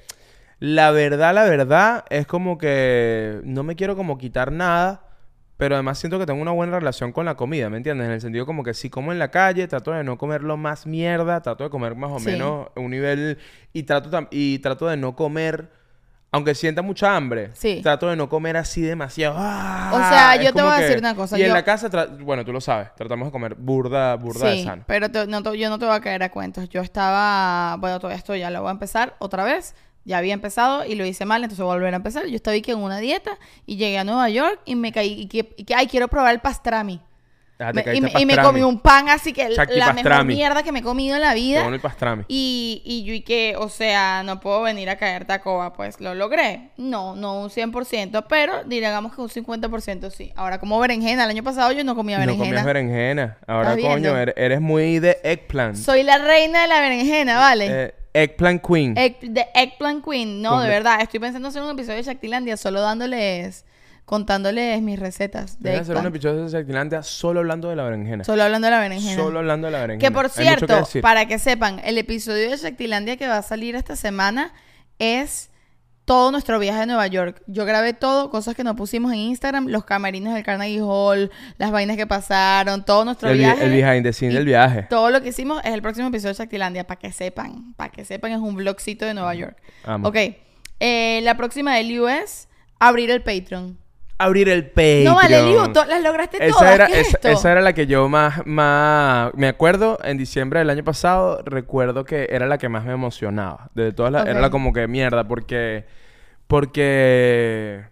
Speaker 1: La verdad, la verdad, es como que no me quiero como quitar nada, pero además siento que tengo una buena relación con la comida, ¿me entiendes? En el sentido como que si como en la calle, trato de no comer lo más mierda, trato de comer más o menos un nivel y trato, y trato de no comer, aunque sienta mucha hambre,
Speaker 2: Sí.
Speaker 1: trato de no comer así demasiado. ¡Ah!
Speaker 2: O sea,
Speaker 1: Es
Speaker 2: yo te voy a
Speaker 1: que-
Speaker 2: decir una cosa,
Speaker 1: Y en la casa, tra- bueno, tú lo sabes, tratamos de comer burda, burda de sano.
Speaker 2: pero te- no yo no te voy a caer a cuentos. Yo estaba, bueno, todavía estoy, ya lo voy a empezar otra vez. Ya había empezado y lo hice mal, entonces voy a volver a empezar. Yo estaba aquí en una dieta y llegué a Nueva York y me caí y que, y que, ay, quiero probar el pastrami. Me- y, me, y me
Speaker 1: pastrami.
Speaker 2: comí un pan así que
Speaker 1: Chaki
Speaker 2: la mejor
Speaker 1: pastrami.
Speaker 2: mierda que me he comido en la vida.
Speaker 1: bueno el pastrami.
Speaker 2: Y, y yo y que, o sea, no puedo venir a caer Tacoba, pues lo logré. No, no un 100%, pero digamos que un 50% sí. Ahora, como berenjena, el año pasado yo no comía
Speaker 1: No
Speaker 2: berenjena.
Speaker 1: comes berenjena. Ahora,
Speaker 2: ¿Estás
Speaker 1: coño, eres, eres muy de eggplant.
Speaker 2: Soy la reina de la berenjena, ¿vale?
Speaker 1: Eh, eggplant queen.
Speaker 2: Egg- de Eggplant Queen. No, de verdad. Estoy pensando hacer un episodio de Shaktilandia solo dándoles, contándoles mis recetas de
Speaker 1: hacer un episodio de Shaktilandia solo hablando de la berenjena.
Speaker 2: Solo hablando de la berenjena.
Speaker 1: Solo hablando de la berenjena.
Speaker 2: Que por cierto, para que sepan, el episodio de Shaktilandia que va a salir esta semana es todo nuestro viaje a Nueva York. Yo grabé todo, cosas que no pusimos en Instagram, los camerinos del Carnegie Hall, las vainas que pasaron, todo nuestro
Speaker 1: el, vi-
Speaker 2: viaje.
Speaker 1: el behind the scene
Speaker 2: y
Speaker 1: del viaje.
Speaker 2: Todo lo que hicimos es el próximo episodio de Shaktilandia, para que sepan, para que sepan, es un vlogcito de Nueva York.
Speaker 1: Amo.
Speaker 2: Ok, eh, la próxima del US, abrir el Patreon.
Speaker 1: Abrir el Patreon.
Speaker 2: No vale, Liu, las lograste
Speaker 1: Esa
Speaker 2: todas.
Speaker 1: era,
Speaker 2: ¿Qué es
Speaker 1: esa,
Speaker 2: esto?
Speaker 1: esa era la que yo más, más... Me acuerdo, en diciembre del año pasado, recuerdo que era la que más me emocionaba. De todas las... Era la como que mierda, porque... Porque...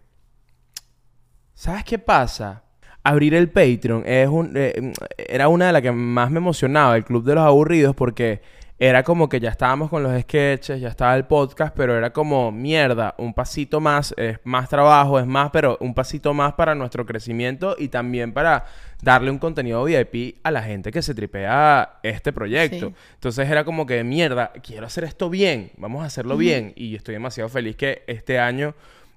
Speaker 1: ¿Sabes qué pasa? Abrir el Patreon es un, eh, era una de las que más me emocionaba, el Club de los Aburridos, porque era como que ya estábamos con los sketches, ya estaba el podcast, pero era como mierda, un pasito más, es más trabajo, es más, pero un pasito más para nuestro crecimiento y también para darle un contenido VIP a la gente que se tripea este proyecto.
Speaker 2: Sí.
Speaker 1: Entonces era como que mierda, quiero hacer esto bien, vamos a hacerlo bien y estoy demasiado feliz que este año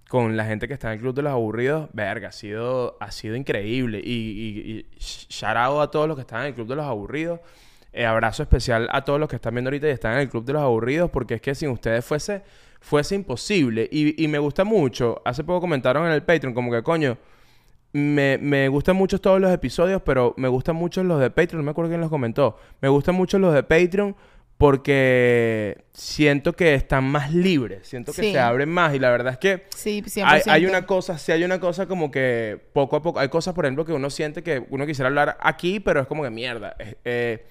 Speaker 1: con la gente que está en el Club de los Aburridos, verga, ha sido, ha sido increíble. Y, y, y shout out a todos los que están en el Club de los Aburridos. Eh, abrazo especial a todos los que están viendo ahorita y están en el Club de los Aburridos, porque es que sin ustedes fuese, fuese imposible. Y, y me gusta mucho, hace poco comentaron en el Patreon, como que coño, me, me gustan mucho todos los episodios, pero me gustan mucho los de Patreon, no me acuerdo quién los comentó. Me gustan mucho los de Patreon porque siento que están más libres, siento que
Speaker 2: Sí.
Speaker 1: se abren más y la verdad es que
Speaker 2: Sí, 100%.
Speaker 1: hay, hay una cosa, sí hay una cosa como que poco a poco, hay cosas por ejemplo que uno siente que uno quisiera hablar aquí, pero es como que mierda. eh, eh,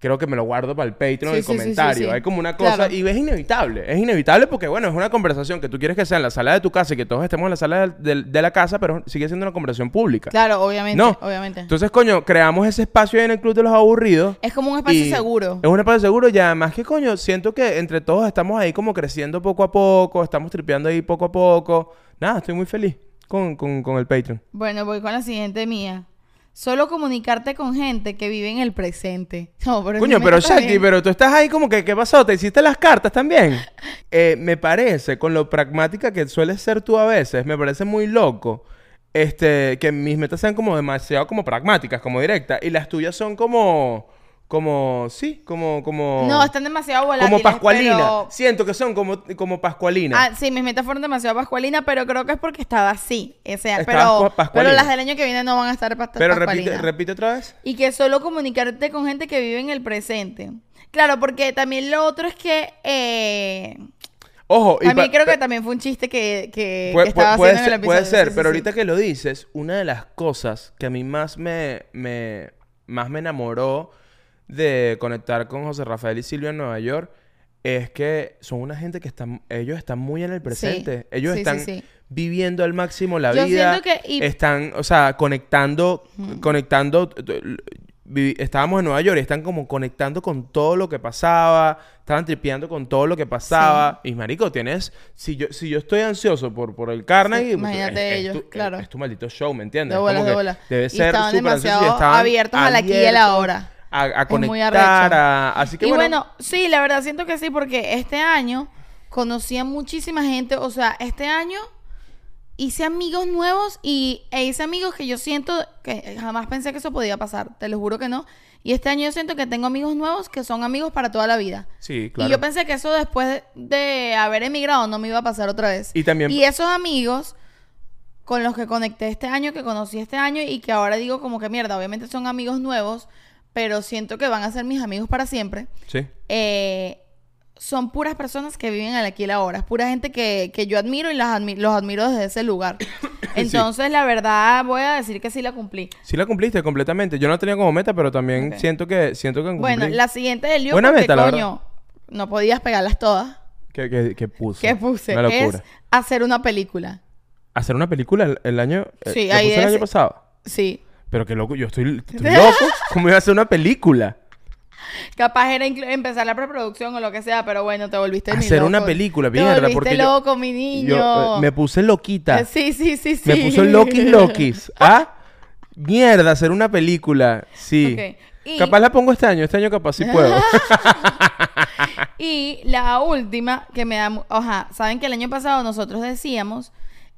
Speaker 1: creo que me lo guardo para el Patreon,
Speaker 2: Sí,
Speaker 1: el
Speaker 2: sí,
Speaker 1: comentario.
Speaker 2: sí.
Speaker 1: Hay como una cosa
Speaker 2: Claro.
Speaker 1: y es inevitable. Es inevitable porque, bueno, es una conversación que tú quieres que sea en la sala de tu casa y que todos estemos en la sala de, de- de la casa, pero sigue siendo una conversación pública.
Speaker 2: Claro, obviamente,
Speaker 1: No.
Speaker 2: obviamente.
Speaker 1: Entonces, coño, creamos ese espacio ahí en el Club de los Aburridos.
Speaker 2: es como un espacio seguro.
Speaker 1: Es un espacio seguro y además que, coño, siento que entre todos estamos ahí como creciendo poco a poco, estamos tripeando ahí poco a poco. Nada, estoy muy feliz con, con, con el Patreon.
Speaker 2: Bueno, voy con la siguiente mía. Solo comunicarte con gente que vive en el presente. No, pero
Speaker 1: Coño, pero
Speaker 2: bien.
Speaker 1: pero tú estás ahí como que, ¿qué pasó? ¿Te hiciste las cartas también? Eh, me parece, con lo pragmática que sueles ser tú a veces, me parece muy loco, este, que mis metas sean como demasiado como pragmáticas, como directas, y las tuyas son como, como, sí, como, como...
Speaker 2: No, están demasiado volátiles.
Speaker 1: como pascualina.
Speaker 2: pero-
Speaker 1: Siento que son como, como pascualina.
Speaker 2: Ah, sí, mis metas fueron demasiado pascualina, pero creo que es porque estaba así. O sea,
Speaker 1: Estabas
Speaker 2: pero, pero las del año que viene no van a estar pas-
Speaker 1: pero
Speaker 2: pascualina.
Speaker 1: repite, repite otra vez.
Speaker 2: Y que solo comunicarte con gente que vive en el presente. Claro, porque también lo otro es que... Eh,
Speaker 1: Ojo, y
Speaker 2: también creo que también fue un chiste que, que,
Speaker 1: Puede,
Speaker 2: que estaba
Speaker 1: puede-
Speaker 2: haciendo en el
Speaker 1: ser, puede
Speaker 2: episodio.
Speaker 1: ser,
Speaker 2: Sí,
Speaker 1: pero
Speaker 2: sí.
Speaker 1: ahorita que lo dices, una de las cosas que a mí más me, me, más me enamoró de conectar con José Rafael y Silvia en Nueva York es que son una gente que están, ellos están muy en el presente. Ellos
Speaker 2: sí,
Speaker 1: están
Speaker 2: sí.
Speaker 1: viviendo al máximo la
Speaker 2: Yo
Speaker 1: vida.
Speaker 2: siento que- y-
Speaker 1: Están, o sea, conectando, conectando. Estábamos en Nueva York y están como conectando con todo lo que pasaba, estaban tripeando con todo lo que pasaba. Y marico, tienes, si yo, si yo estoy ansioso por, por el Carnegie,
Speaker 2: imagínate
Speaker 1: es- es
Speaker 2: ellos,
Speaker 1: tu-
Speaker 2: claro.
Speaker 1: Es, tu maldito show, ¿me entiendes?
Speaker 2: De
Speaker 1: Es
Speaker 2: bola,
Speaker 1: como
Speaker 2: de
Speaker 1: que
Speaker 2: bola.
Speaker 1: Debe
Speaker 2: Y
Speaker 1: ser
Speaker 2: estaban
Speaker 1: súper ansioso y
Speaker 2: demasiado
Speaker 1: estaban
Speaker 2: abiertos al aquí y al
Speaker 1: abiertos
Speaker 2: ahora.
Speaker 1: A, conectar, a- así que
Speaker 2: y
Speaker 1: bueno,
Speaker 2: bueno, sí, la verdad siento que sí, porque este año conocí a muchísima gente, o sea, este año hice amigos nuevos y e hice amigos que yo siento que jamás pensé que eso podía pasar, te lo juro que no. Y este año yo siento que tengo amigos nuevos que son amigos para toda la vida.
Speaker 1: Sí, claro.
Speaker 2: Y yo pensé que eso después de haber emigrado no me iba a pasar otra vez.
Speaker 1: Y también-
Speaker 2: Y esos amigos con los que conecté este año, que conocí este año y que ahora digo como que mierda, obviamente son amigos nuevos, pero siento que van a ser mis amigos para siempre.
Speaker 1: Sí.
Speaker 2: eh, son puras personas que viven el aquí y. Es pura gente que, que yo admiro y las admi- los admiro desde ese lugar. Entonces, la verdad, voy a decir que sí la cumplí.
Speaker 1: Sí la cumpliste completamente. Yo no tenía como meta, pero también siento que siento que cumplí.
Speaker 2: Bueno, la siguiente del lío,
Speaker 1: Buena
Speaker 2: porque,
Speaker 1: meta, la
Speaker 2: coño, no podías pegarlas todas.
Speaker 1: que, que, que puse.
Speaker 2: ¿Qué puse?
Speaker 1: Una locura.
Speaker 2: Es hacer una película.
Speaker 1: Hacer una película el, el año.
Speaker 2: Sí,
Speaker 1: la
Speaker 2: ahí
Speaker 1: puse el año pasado.
Speaker 2: Sí.
Speaker 1: Pero qué loco, yo estoy, estoy loco. ¿Cómo iba a hacer una película?
Speaker 2: Capaz era empezar la preproducción o lo que sea, pero bueno, te volviste mi
Speaker 1: Hacer
Speaker 2: loco.
Speaker 1: una película,
Speaker 2: Te
Speaker 1: mierda,
Speaker 2: volviste
Speaker 1: porque yo-
Speaker 2: loco, mi niño.
Speaker 1: Yo eh, me puse loquita.
Speaker 2: Eh, Sí, sí, sí, sí.
Speaker 1: Me puso Loki Lokis. ¿Ah? Mierda, hacer una película. Sí.
Speaker 2: Y-
Speaker 1: Capaz la pongo este año. Este año capaz sí puedo.
Speaker 2: Y la última que me da, oja, saben que el año pasado nosotros decíamos,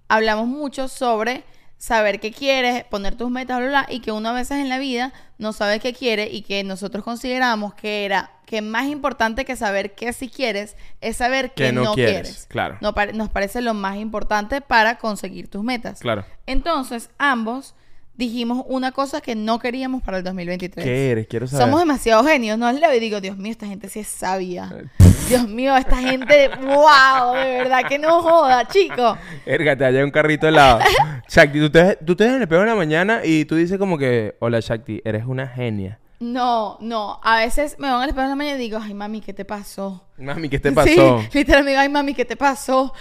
Speaker 2: hablamos mucho sobre saber qué quieres, poner tus metas, bla, bla, bla, y que uno a veces en la vida no sabe qué quiere y que nosotros consideramos que era que más importante que saber qué sí quieres es saber qué
Speaker 1: Que no
Speaker 2: no,
Speaker 1: quieres,
Speaker 2: quieres.
Speaker 1: claro.
Speaker 2: Nos parece lo más importante para conseguir tus metas.
Speaker 1: Claro.
Speaker 2: Entonces, ambos dijimos una cosa que no queríamos para el 2023.
Speaker 1: ¿Qué eres? Quiero saber.
Speaker 2: Somos demasiado genios, ¿no? Leo y digo, Dios mío, esta gente sí es sabia.
Speaker 1: Eh.
Speaker 2: Dios mío, esta gente, wow, de verdad que no joda, chico.
Speaker 1: Erga, te hallé un carrito helado. Shakti, tú te, tú te ves en el espejo en la mañana y tú dices como que, hola Shakti, eres una genia.
Speaker 2: No, no, a veces me van al espejo en la mañana y digo, ay, mami, ¿qué te pasó?
Speaker 1: Mami, ¿qué te pasó?
Speaker 2: Sí, literal, me digo, ay, mami, ¿qué te pasó?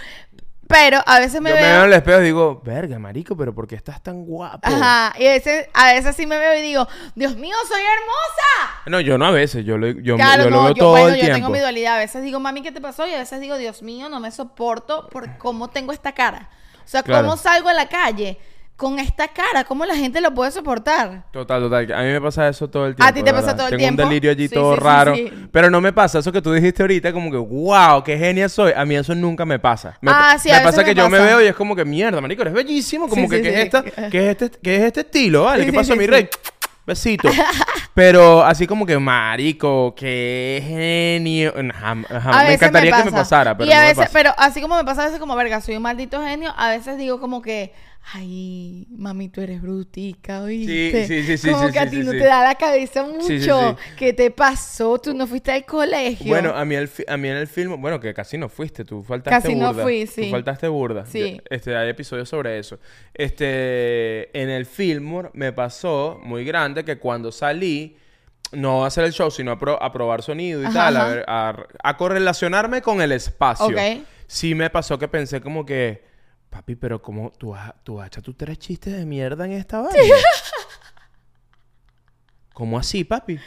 Speaker 2: Pero a veces me
Speaker 1: Yo me
Speaker 2: veo...
Speaker 1: veo en el espejo y digo, verga, marico, pero ¿por qué estás tan guapo?
Speaker 2: Ajá, y a veces, a veces sí me veo y digo, Dios mío, soy hermosa.
Speaker 1: No, yo no a veces, yo lo, yo,
Speaker 2: Claro,
Speaker 1: yo lo
Speaker 2: no,
Speaker 1: veo
Speaker 2: yo,
Speaker 1: todo
Speaker 2: bueno,
Speaker 1: el
Speaker 2: yo
Speaker 1: tiempo.
Speaker 2: tengo mi dualidad. A veces digo, mami, ¿qué te pasó? Y a veces digo, Dios mío, no me soporto por cómo tengo esta cara. O sea,
Speaker 1: Claro.
Speaker 2: cómo salgo a la calle con esta cara, cómo la gente lo puede soportar.
Speaker 1: Total, total. A mí me pasa eso todo el tiempo.
Speaker 2: A ti te pasa todo el
Speaker 1: Tengo
Speaker 2: tiempo.
Speaker 1: un delirio allí
Speaker 2: Sí,
Speaker 1: todo
Speaker 2: sí,
Speaker 1: raro.
Speaker 2: sí.
Speaker 1: Pero no me pasa eso que tú dijiste ahorita, como que, wow, qué genia soy. A mí eso nunca me pasa. Me,
Speaker 2: Ah, sí, a
Speaker 1: me
Speaker 2: veces
Speaker 1: pasa que
Speaker 2: me
Speaker 1: yo me veo y es como que, mierda, marico, eres bellísimo. Como que, ¿qué. Es esta, ¿qué, es este, ¿qué es este estilo? ¿Vale? ¿Qué pasó, mi rey? Besito. Pero así como que, marico, qué genio. Jam- jam-
Speaker 2: A
Speaker 1: me encantaría que me
Speaker 2: pasa.
Speaker 1: pasara, pero
Speaker 2: y a
Speaker 1: no me pasa.
Speaker 2: pero así como me pasa a veces como verga, soy un maldito genio, a veces digo como que, ay, mami, tú eres brutica, ¿oíste?
Speaker 1: sí, sí, sí,
Speaker 2: Como
Speaker 1: sí,
Speaker 2: que a ti
Speaker 1: sí,
Speaker 2: no te da la cabeza mucho. ¿Qué te pasó? Tú no fuiste al colegio.
Speaker 1: Bueno, a mí, el a mí en el film, bueno, que casi no fuiste, tú faltaste
Speaker 2: Casi no
Speaker 1: burda.
Speaker 2: fui,
Speaker 1: Tú
Speaker 2: sí.
Speaker 1: faltaste burda.
Speaker 2: Sí.
Speaker 1: Este, hay episodios sobre eso. Este, en el Fillmore me pasó muy grande que cuando salí, no a hacer el show, sino a, pro- a probar sonido y
Speaker 2: Ajá,
Speaker 1: tal, a,
Speaker 2: ajá.
Speaker 1: a, a correlacionarme con el espacio.
Speaker 2: Ok.
Speaker 1: Sí me pasó que pensé como que, papi, pero como tú has, tú has hecho tus tres chistes de mierda en esta vaina. ¿Cómo así, papi?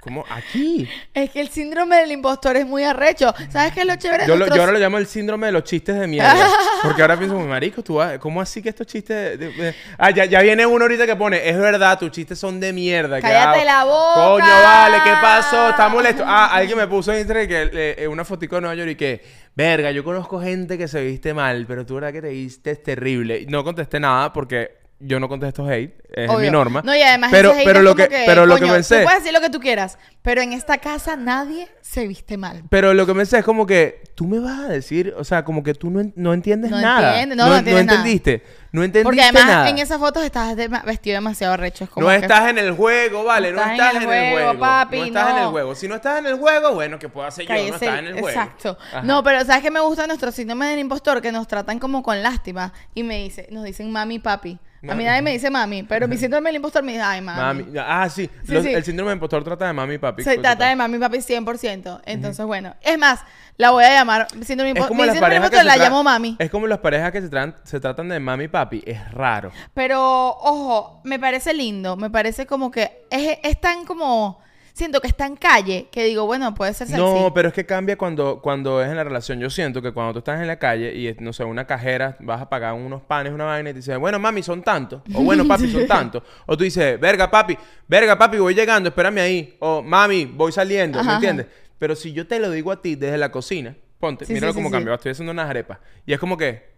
Speaker 1: Como aquí.
Speaker 2: Es que el síndrome del impostor es muy arrecho. ¿Sabes qué es lo chévere?
Speaker 1: Yo, lo,
Speaker 2: nuestros-
Speaker 1: yo ahora lo llamo el síndrome de los chistes de mierda. Porque ahora pienso, marico, tú ¿cómo así que estos chistes... de- de- Ah, ya, ya viene uno ahorita que pone, es verdad, tus chistes son de mierda. que
Speaker 2: Cállate
Speaker 1: hago".
Speaker 2: la boca.
Speaker 1: Coño, vale, ¿qué pasó? Está molesto. Ah, alguien me puso en Instagram que, eh, eh, una fotico de Nueva York y que, verga, yo conozco gente que se viste mal, pero tú verdad que te viste terrible. No contesté nada porque yo no contesto hate, es
Speaker 2: Obvio.
Speaker 1: mi norma.
Speaker 2: No, y además
Speaker 1: pero,
Speaker 2: ese hate
Speaker 1: pero
Speaker 2: es
Speaker 1: lo
Speaker 2: como
Speaker 1: que, pero lo que pensé...
Speaker 2: Tú puedes decir lo que tú quieras, pero en esta casa nadie se viste mal.
Speaker 1: Pero lo que me sé es como que tú me vas a decir, o sea, como que tú no, no entiendes
Speaker 2: No
Speaker 1: nada.
Speaker 2: entiendes, no, no entiendes nada.
Speaker 1: entendiste. No entendiste
Speaker 2: Porque además
Speaker 1: nada.
Speaker 2: en esas fotos estás de- vestido demasiado arrecho. Es como
Speaker 1: No
Speaker 2: que-
Speaker 1: estás en el juego, vale, no estás, en el juego,
Speaker 2: papi,
Speaker 1: no estás en el
Speaker 2: no.
Speaker 1: juego. Si no estás en el juego, bueno, ¿qué puedo hacer yo? No estás en el juego.
Speaker 2: Exacto.
Speaker 1: Ajá.
Speaker 2: No, pero ¿sabes qué me gusta nuestro síndrome del impostor? Que nos tratan como con lástima. Y me dice, nos dicen mami, papi. A mí nadie me dice mami, pero mi síndrome del impostor me dice, ay, mami.
Speaker 1: Mami. Ah, sí.
Speaker 2: Sí,
Speaker 1: Los-
Speaker 2: sí.
Speaker 1: El síndrome de impostor trata de mami y papi.
Speaker 2: Se trata de mami, papi 100%. Entonces, bueno. Es más, la voy a llamar síndrome del impostor. Mi síndrome del impostor la
Speaker 1: tra-
Speaker 2: llamo mami.
Speaker 1: Es como las parejas que se, tran- se tratan de mami y papi. Es raro.
Speaker 2: Pero, ojo, me parece lindo. Me parece como que es, es tan como... Siento que está en calle que digo, bueno, puede ser sexy.
Speaker 1: No, pero es que cambia cuando, cuando es en la relación. Yo siento que cuando tú estás en la calle y, no sé, una cajera, vas a pagar unos panes, una vaina y te dice, bueno, mami, son tantos. O bueno, papi, son tantos. O tú dices, verga, papi, verga, papi, voy llegando, espérame ahí. O mami, voy saliendo,
Speaker 2: Ajá,
Speaker 1: ¿me
Speaker 2: ajá.
Speaker 1: entiendes? Pero si yo te lo digo a ti desde la cocina, ponte,
Speaker 2: Sí,
Speaker 1: míralo
Speaker 2: sí,
Speaker 1: cómo
Speaker 2: sí,
Speaker 1: cambió,
Speaker 2: sí.
Speaker 1: estoy haciendo unas arepas. Y es como que,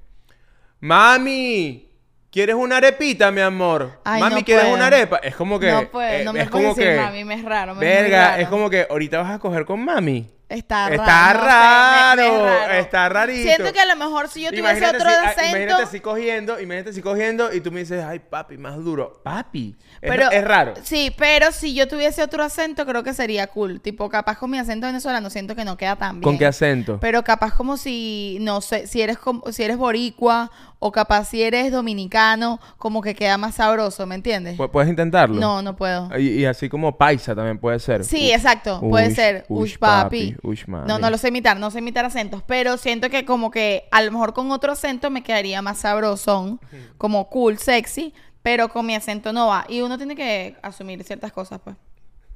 Speaker 1: Mami, ¿quieres una arepita, mi amor?
Speaker 2: Ay,
Speaker 1: Mami,
Speaker 2: no
Speaker 1: ¿quieres
Speaker 2: puedo.
Speaker 1: una arepa? Es como que...
Speaker 2: no puedo,
Speaker 1: eh,
Speaker 2: no me
Speaker 1: es
Speaker 2: puedes
Speaker 1: como
Speaker 2: decir
Speaker 1: que...
Speaker 2: mami, me es raro. me es
Speaker 1: Verga,
Speaker 2: raro.
Speaker 1: es como que ahorita vas a coger con mami.
Speaker 2: Está raro.
Speaker 1: Está
Speaker 2: no sé,
Speaker 1: raro,
Speaker 2: me- me es raro.
Speaker 1: está rarito.
Speaker 2: Siento que a lo mejor si yo tuviese
Speaker 1: Imagínate
Speaker 2: otro
Speaker 1: si- ah,
Speaker 2: acento...
Speaker 1: Imagínate así cogiendo, imagínate así cogiendo y tú me dices, ay, papi, más duro. Papi. Es,
Speaker 2: Pero,
Speaker 1: es raro.
Speaker 2: Sí, pero si yo tuviese otro acento, creo que sería cool. Tipo, capaz con mi acento venezolano siento que no queda tan bien.
Speaker 1: ¿Con qué acento?
Speaker 2: Pero capaz como si, no sé, si eres como, si eres boricua o capaz si eres dominicano, como que queda más sabroso, ¿me entiendes?
Speaker 1: Pu- ¿Puedes intentarlo?
Speaker 2: No, no puedo.
Speaker 1: Y, y así como paisa también puede ser.
Speaker 2: Sí, exacto, puede ser.
Speaker 1: Ush,
Speaker 2: papi.
Speaker 1: Ush, mami.
Speaker 2: No, no lo sé imitar, no sé imitar acentos, pero siento que como que a lo mejor con otro acento me quedaría más sabrosón, como cool, sexy, pero con mi acento no va. Y uno tiene que asumir ciertas cosas, pues.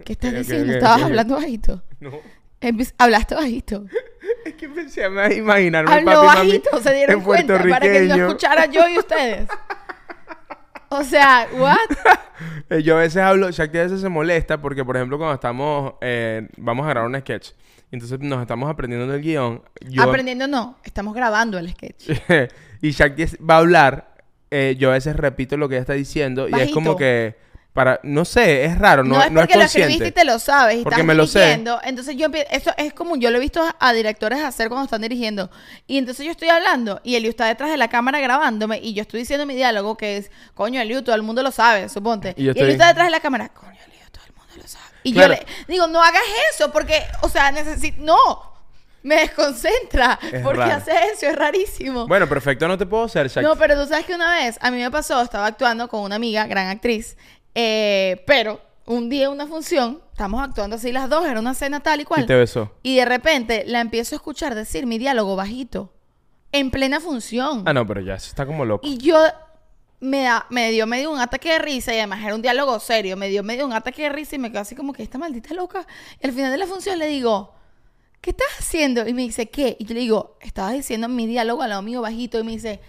Speaker 2: ¿Qué estás diciendo?
Speaker 1: ok,
Speaker 2: Estabas hablando bajito.
Speaker 1: No.
Speaker 2: Hablaste bajito.
Speaker 1: Es que empecé a imaginarme
Speaker 2: Habló
Speaker 1: papi, mami
Speaker 2: bajito, se dieron
Speaker 1: en
Speaker 2: cuenta, para que
Speaker 1: puertorriqueño.
Speaker 2: escuchara yo y ustedes. O sea, ¿what?
Speaker 1: Eh, Yo a veces hablo, Shakti a veces se molesta porque, por ejemplo, cuando estamos, eh, vamos a grabar un sketch, entonces nos estamos aprendiendo el guion. Yo,
Speaker 2: Aprendiendo no, estamos grabando el sketch.
Speaker 1: y es- va a hablar, eh, yo a veces repito lo que ella está diciendo y es
Speaker 2: Bajito.
Speaker 1: como que, para, no sé, es raro, no,
Speaker 2: No, es
Speaker 1: no
Speaker 2: porque
Speaker 1: es
Speaker 2: lo escribiste y te lo sabes y
Speaker 1: Porque
Speaker 2: estás
Speaker 1: me lo sé.
Speaker 2: Entonces yo eso es como yo lo he visto a, directores hacer cuando están dirigiendo. Y entonces yo estoy hablando y Eliu está detrás de la cámara grabándome y yo estoy diciendo mi diálogo que es, coño, Eliu, todo el mundo lo sabe, suponte.
Speaker 1: Y
Speaker 2: Y,
Speaker 1: yo
Speaker 2: Eliu
Speaker 1: estoy-
Speaker 2: está detrás de la cámara, coño, Eliu, todo el mundo lo sabe. Y
Speaker 1: Claro.
Speaker 2: yo le digo, no hagas eso porque, o sea, necesito, no, me desconcentra.
Speaker 1: Es
Speaker 2: porque
Speaker 1: raro.
Speaker 2: haces eso? Es rarísimo.
Speaker 1: Bueno, perfecto, no te puedo hacer.
Speaker 2: No, pero tú sabes que una vez a mí me pasó, estaba actuando con una amiga, gran actriz, eh, pero un día en una función, estamos actuando así las dos, era una cena tal y
Speaker 1: y
Speaker 2: cual,
Speaker 1: te besó.
Speaker 2: y de repente la empiezo a escuchar decir mi diálogo bajito, en plena función.
Speaker 1: Ah, no, pero ya, eso está como loco.
Speaker 2: Y yo me, da, me dio medio un ataque de risa y además era un diálogo serio. Me dio medio un ataque de risa y me quedé así como que esta maldita loca. Y al final de la función le digo, ¿qué estás haciendo? Y me dice, ¿qué? Y yo le digo, estabas diciendo mi diálogo al lado mío bajito. Y me dice,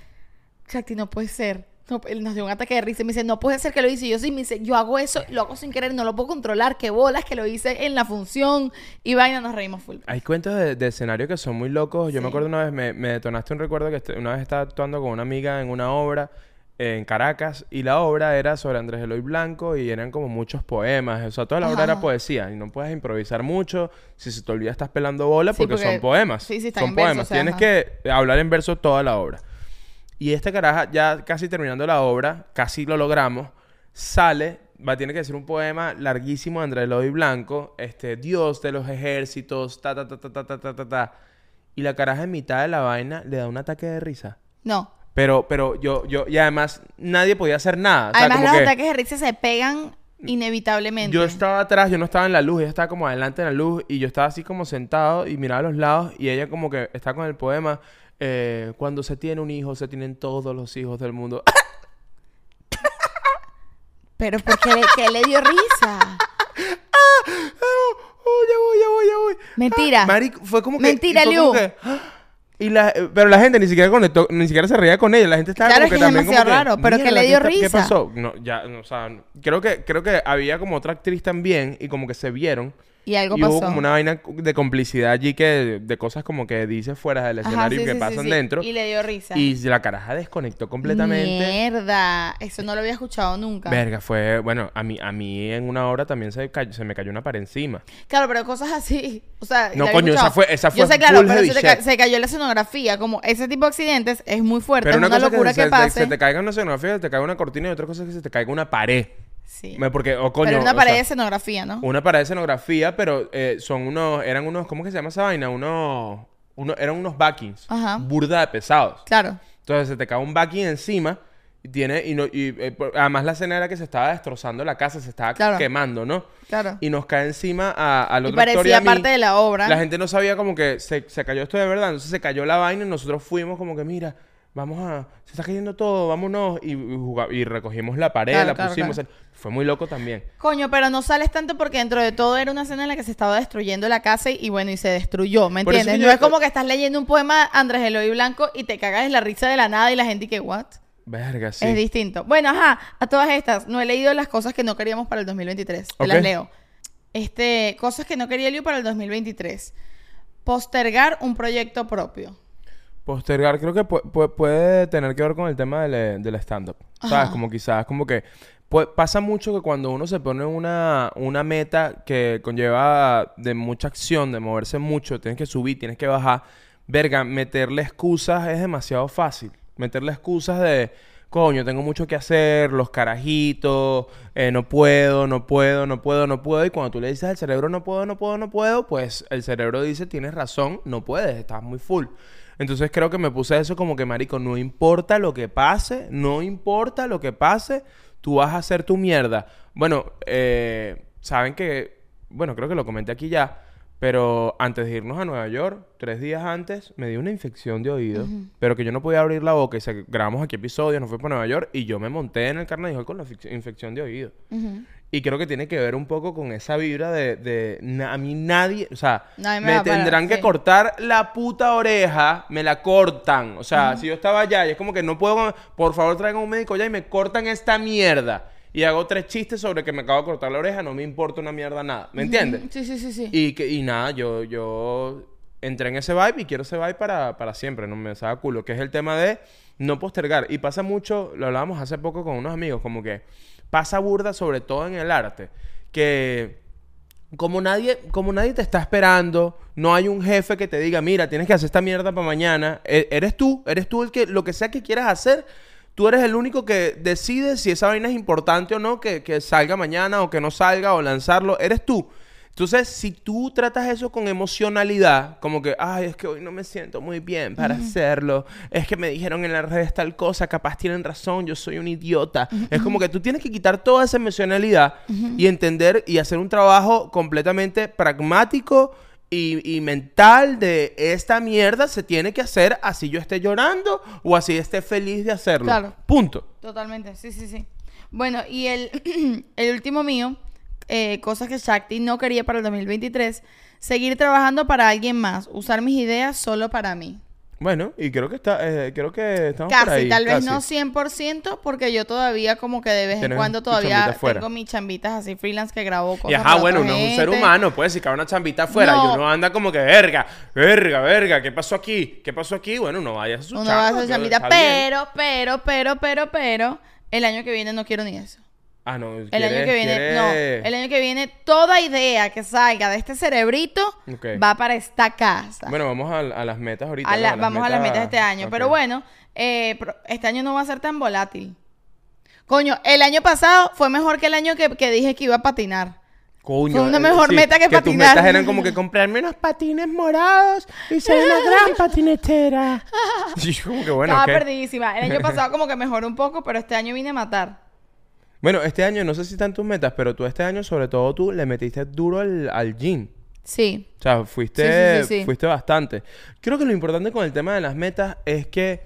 Speaker 2: Shakti, no puede ser. No, él nos dio un ataque de risa y me dice, no puede ser que lo hice. Y yo sí, me dice, yo hago eso, lo hago sin querer, no lo puedo controlar. Qué bolas que lo hice en la función. Y vaina, nos reímos full.
Speaker 1: Hay cuentos de, de escenario que son muy locos. Yo me acuerdo una vez, me, me detonaste un recuerdo que una vez estaba actuando con una amiga en una obra en Caracas y la obra era sobre Andrés Eloy Blanco y eran como muchos poemas. O sea, toda la obra era poesía y no puedes improvisar mucho. Si se te olvida estás pelando bola
Speaker 2: Sí,
Speaker 1: porque,
Speaker 2: porque-
Speaker 1: son poemas.
Speaker 2: sí, sí, están
Speaker 1: son
Speaker 2: en verso,
Speaker 1: poemas.
Speaker 2: o sea,
Speaker 1: Tienes
Speaker 2: ajá.
Speaker 1: que hablar en verso toda la obra. Y esta caraja, ya casi terminando la obra, casi lo logramos, sale, va, tiene que decir un poema larguísimo de Andrés Eloy Blanco, este, Dios de los ejércitos, ta, ta, ta, ta, ta, ta, ta, ta, ta. Y la caraja en mitad de la vaina le da un ataque de risa.
Speaker 2: No.
Speaker 1: Pero, pero yo, yo, y además nadie podía hacer nada. O sea,
Speaker 2: Además,
Speaker 1: como
Speaker 2: los
Speaker 1: que
Speaker 2: ataques de risa se pegan inevitablemente.
Speaker 1: yo estaba atrás, yo no estaba en la luz, ella estaba como adelante en la luz y yo estaba así como sentado y miraba a los lados y ella como que está con el poema, eh, cuando se tiene un hijo, se tienen todos los hijos del mundo.
Speaker 2: Pero ¿por qué le, qué le dio risa?
Speaker 1: Oh, ya voy, ya voy, ya voy.
Speaker 2: Mentira.
Speaker 1: Ah, marico, fue como que...
Speaker 2: Mentira, Liu.
Speaker 1: Que, y la, pero la gente ni siquiera conectó, ni siquiera se reía con ella. La gente estaba
Speaker 2: Claro,
Speaker 1: como
Speaker 2: es
Speaker 1: que
Speaker 2: que es
Speaker 1: también como
Speaker 2: demasiado
Speaker 1: que,
Speaker 2: raro, pero que
Speaker 1: "Mierda,
Speaker 2: le dio
Speaker 1: está- ¿Qué
Speaker 2: risa".
Speaker 1: pasó? No, ya, no, o sea, creo que, creo que había como otra actriz también y como que se vieron.
Speaker 2: Y algo
Speaker 1: y
Speaker 2: pasó.
Speaker 1: hubo como una vaina de complicidad allí que de cosas como que dice fuera del
Speaker 2: Ajá,
Speaker 1: escenario
Speaker 2: sí,
Speaker 1: que
Speaker 2: sí, sí,
Speaker 1: pasan
Speaker 2: sí.
Speaker 1: dentro.
Speaker 2: Y le dio risa.
Speaker 1: Y la caraja desconectó completamente.
Speaker 2: Mierda. Eso no lo había escuchado nunca.
Speaker 1: Verga, fue, bueno, a mí, a mí en una hora también se, cayó- se me cayó una pared encima.
Speaker 2: Claro, pero cosas así. O sea,
Speaker 1: No, coño, esa fue- esa
Speaker 2: Yo
Speaker 1: fue
Speaker 2: sé, claro, pero se, ca- se cayó la escenografía. Como ese tipo de accidentes es muy fuerte.
Speaker 1: Pero
Speaker 2: es
Speaker 1: una,
Speaker 2: una
Speaker 1: cosa
Speaker 2: locura
Speaker 1: que,
Speaker 2: que,
Speaker 1: se, te-
Speaker 2: pase.
Speaker 1: se te caiga una escenografía, se te caiga una cortina y otra cosa es que se te caiga una pared.
Speaker 2: Sí.
Speaker 1: Porque, o coño,
Speaker 2: pero una
Speaker 1: o
Speaker 2: pared
Speaker 1: sea,
Speaker 2: de escenografía, ¿no?
Speaker 1: Una pared de escenografía, pero eh, son unos, eran unos, ¿cómo que se llama esa vaina? Unos, uno, eran unos backings.
Speaker 2: Ajá.
Speaker 1: Burda de pesados.
Speaker 2: Claro.
Speaker 1: Entonces se te cae un backing encima y tiene, y, no, y eh, además la escena era que se estaba destrozando la casa, se estaba
Speaker 2: Claro.
Speaker 1: quemando, ¿no?
Speaker 2: Claro.
Speaker 1: Y nos cae encima a, otro actor y
Speaker 2: parecía
Speaker 1: a mí.
Speaker 2: parte de la obra.
Speaker 1: La gente no sabía como que se, se cayó esto de verdad. Entonces se cayó la vaina y nosotros fuimos como que, mira, vamos a... Se está cayendo todo, vámonos. Y, y, juga- y recogimos la pared,
Speaker 2: Claro,
Speaker 1: la
Speaker 2: claro,
Speaker 1: pusimos.
Speaker 2: claro.
Speaker 1: Fue muy loco también.
Speaker 2: Coño, pero no sales tanto porque dentro de todo era una escena en la que se estaba destruyendo la casa y, y bueno, y se destruyó, ¿me
Speaker 1: Por
Speaker 2: entiendes? No es como que estás leyendo un poema Andrés Eloy Blanco y te cagas en la risa de la nada y la gente y que, ¿what?
Speaker 1: Verga, sí.
Speaker 2: Es distinto. Bueno, ajá, a todas estas, no he leído las cosas que no queríamos para el 2023. Te las leo. Este, cosas que no quería Liu para el 2023. Postergar un proyecto propio.
Speaker 1: Postergar creo que pu- pu- puede tener que ver con el tema del, del stand-up. ¿Sabes? Como quizás, como que pasa mucho que cuando uno se pone una, una meta que conlleva de mucha acción, de moverse mucho, tienes que subir, tienes que bajar, verga, meterle excusas es demasiado fácil. Meterle excusas de, coño, tengo mucho que hacer, los carajitos, eh, no puedo, no puedo, no puedo, no puedo. Y cuando tú le dices al cerebro no puedo, no puedo, no puedo, pues el cerebro dice, tienes razón, no puedes, estás muy full. Entonces creo que me puse eso como que, marico, no importa lo que pase, no importa lo que pase, tú vas a hacer tu mierda. Bueno, eh, saben que, bueno, creo que lo comenté aquí ya, pero antes de irnos a Nueva York, tres días antes, me dio una infección de oído, pero que yo no podía abrir la boca y se, grabamos aquí episodios, nos fui para Nueva York y yo me monté en el Carnaval con la infección de oído. Y creo que tiene que ver un poco con esa vibra de, de na- a mí nadie, o sea,
Speaker 2: Nadie me parar,
Speaker 1: tendrán que
Speaker 2: sí.
Speaker 1: cortar la puta oreja, me la cortan. O sea, si yo estaba allá y es como que no puedo, por favor traigan un médico ya y me cortan esta mierda. Y hago tres chistes sobre que me acabo de cortar la oreja, no me importa una mierda nada. ¿Me entiendes?
Speaker 2: Sí, sí, sí, sí.
Speaker 1: Y, que, y nada, yo, yo entré en ese vibe y quiero ese vibe para, para siempre, no me sabe culo, que es el tema de no postergar. Y pasa mucho, lo hablábamos hace poco con unos amigos, como que pasa burda, sobre todo en el arte, que como nadie, como nadie te está esperando, no hay un jefe que te diga, mira, tienes que hacer esta mierda para mañana. E- eres tú, eres tú el que, lo que sea que quieras hacer, tú eres el único que decide si esa vaina es importante o no, que, que salga mañana o que no salga o lanzarlo, eres tú. Entonces, si tú tratas eso con emocionalidad, como que, ay, es que hoy no me siento muy bien para hacerlo, es que me dijeron en las redes tal cosa, capaz tienen razón, yo soy un idiota. Es como que tú tienes que quitar toda esa emocionalidad y entender y hacer un trabajo completamente pragmático y, y mental de esta mierda se tiene que hacer así yo esté llorando o así esté feliz de hacerlo.
Speaker 2: Claro.
Speaker 1: Punto.
Speaker 2: Totalmente, sí, sí, sí. Bueno, y el, el último mío, eh, cosas que Shakti no quería para el 2023, seguir trabajando para alguien más, usar mis ideas solo para mí.
Speaker 1: Bueno, y creo que está, eh, creo que estamos por
Speaker 2: Casi,
Speaker 1: ahí,
Speaker 2: tal vez
Speaker 1: casi.
Speaker 2: no 100%, porque yo todavía como que de vez en
Speaker 1: Tienes
Speaker 2: cuando todavía
Speaker 1: fuera.
Speaker 2: tengo mis chambitas así freelance que grabo cosas
Speaker 1: Y ajá,
Speaker 2: para
Speaker 1: bueno,
Speaker 2: otra
Speaker 1: uno es un ser
Speaker 2: gente.
Speaker 1: humano, pues si cae una chambita afuera
Speaker 2: No.
Speaker 1: y uno anda como que verga, verga, verga, ¿qué pasó aquí? ¿Qué pasó aquí? Bueno, uno vaya a su
Speaker 2: Uno va a hacer
Speaker 1: que
Speaker 2: chambita,
Speaker 1: está bien.
Speaker 2: pero, pero, pero, pero, pero, el año que viene no quiero ni eso.
Speaker 1: Ah, no,
Speaker 2: El año que viene, no, el año que viene toda idea que salga de este cerebrito va para esta casa.
Speaker 1: Bueno, vamos a, a las metas ahorita.
Speaker 2: A
Speaker 1: ¿no?
Speaker 2: la- vamos a las metas de este año. Pero bueno, eh, este año no va a ser tan volátil. Coño, el año pasado fue mejor que el año que, que dije que iba a patinar.
Speaker 1: Coño,
Speaker 2: Fue una
Speaker 1: eh,
Speaker 2: mejor meta que
Speaker 1: tus
Speaker 2: patinar.
Speaker 1: metas eran como que comprarme unos patines morados y ser una gran patinetera. Y como que bueno,
Speaker 2: Estaba perdidísima. El año pasado como que mejoró un poco, pero este año vine a matar.
Speaker 1: Bueno, este año no sé si están tus metas, pero tú este año, sobre todo tú, le metiste duro al, al gym.
Speaker 2: Sí.
Speaker 1: O sea, fuiste,
Speaker 2: Sí, sí, sí, sí.
Speaker 1: fuiste bastante. Creo que lo importante con el tema de las metas es que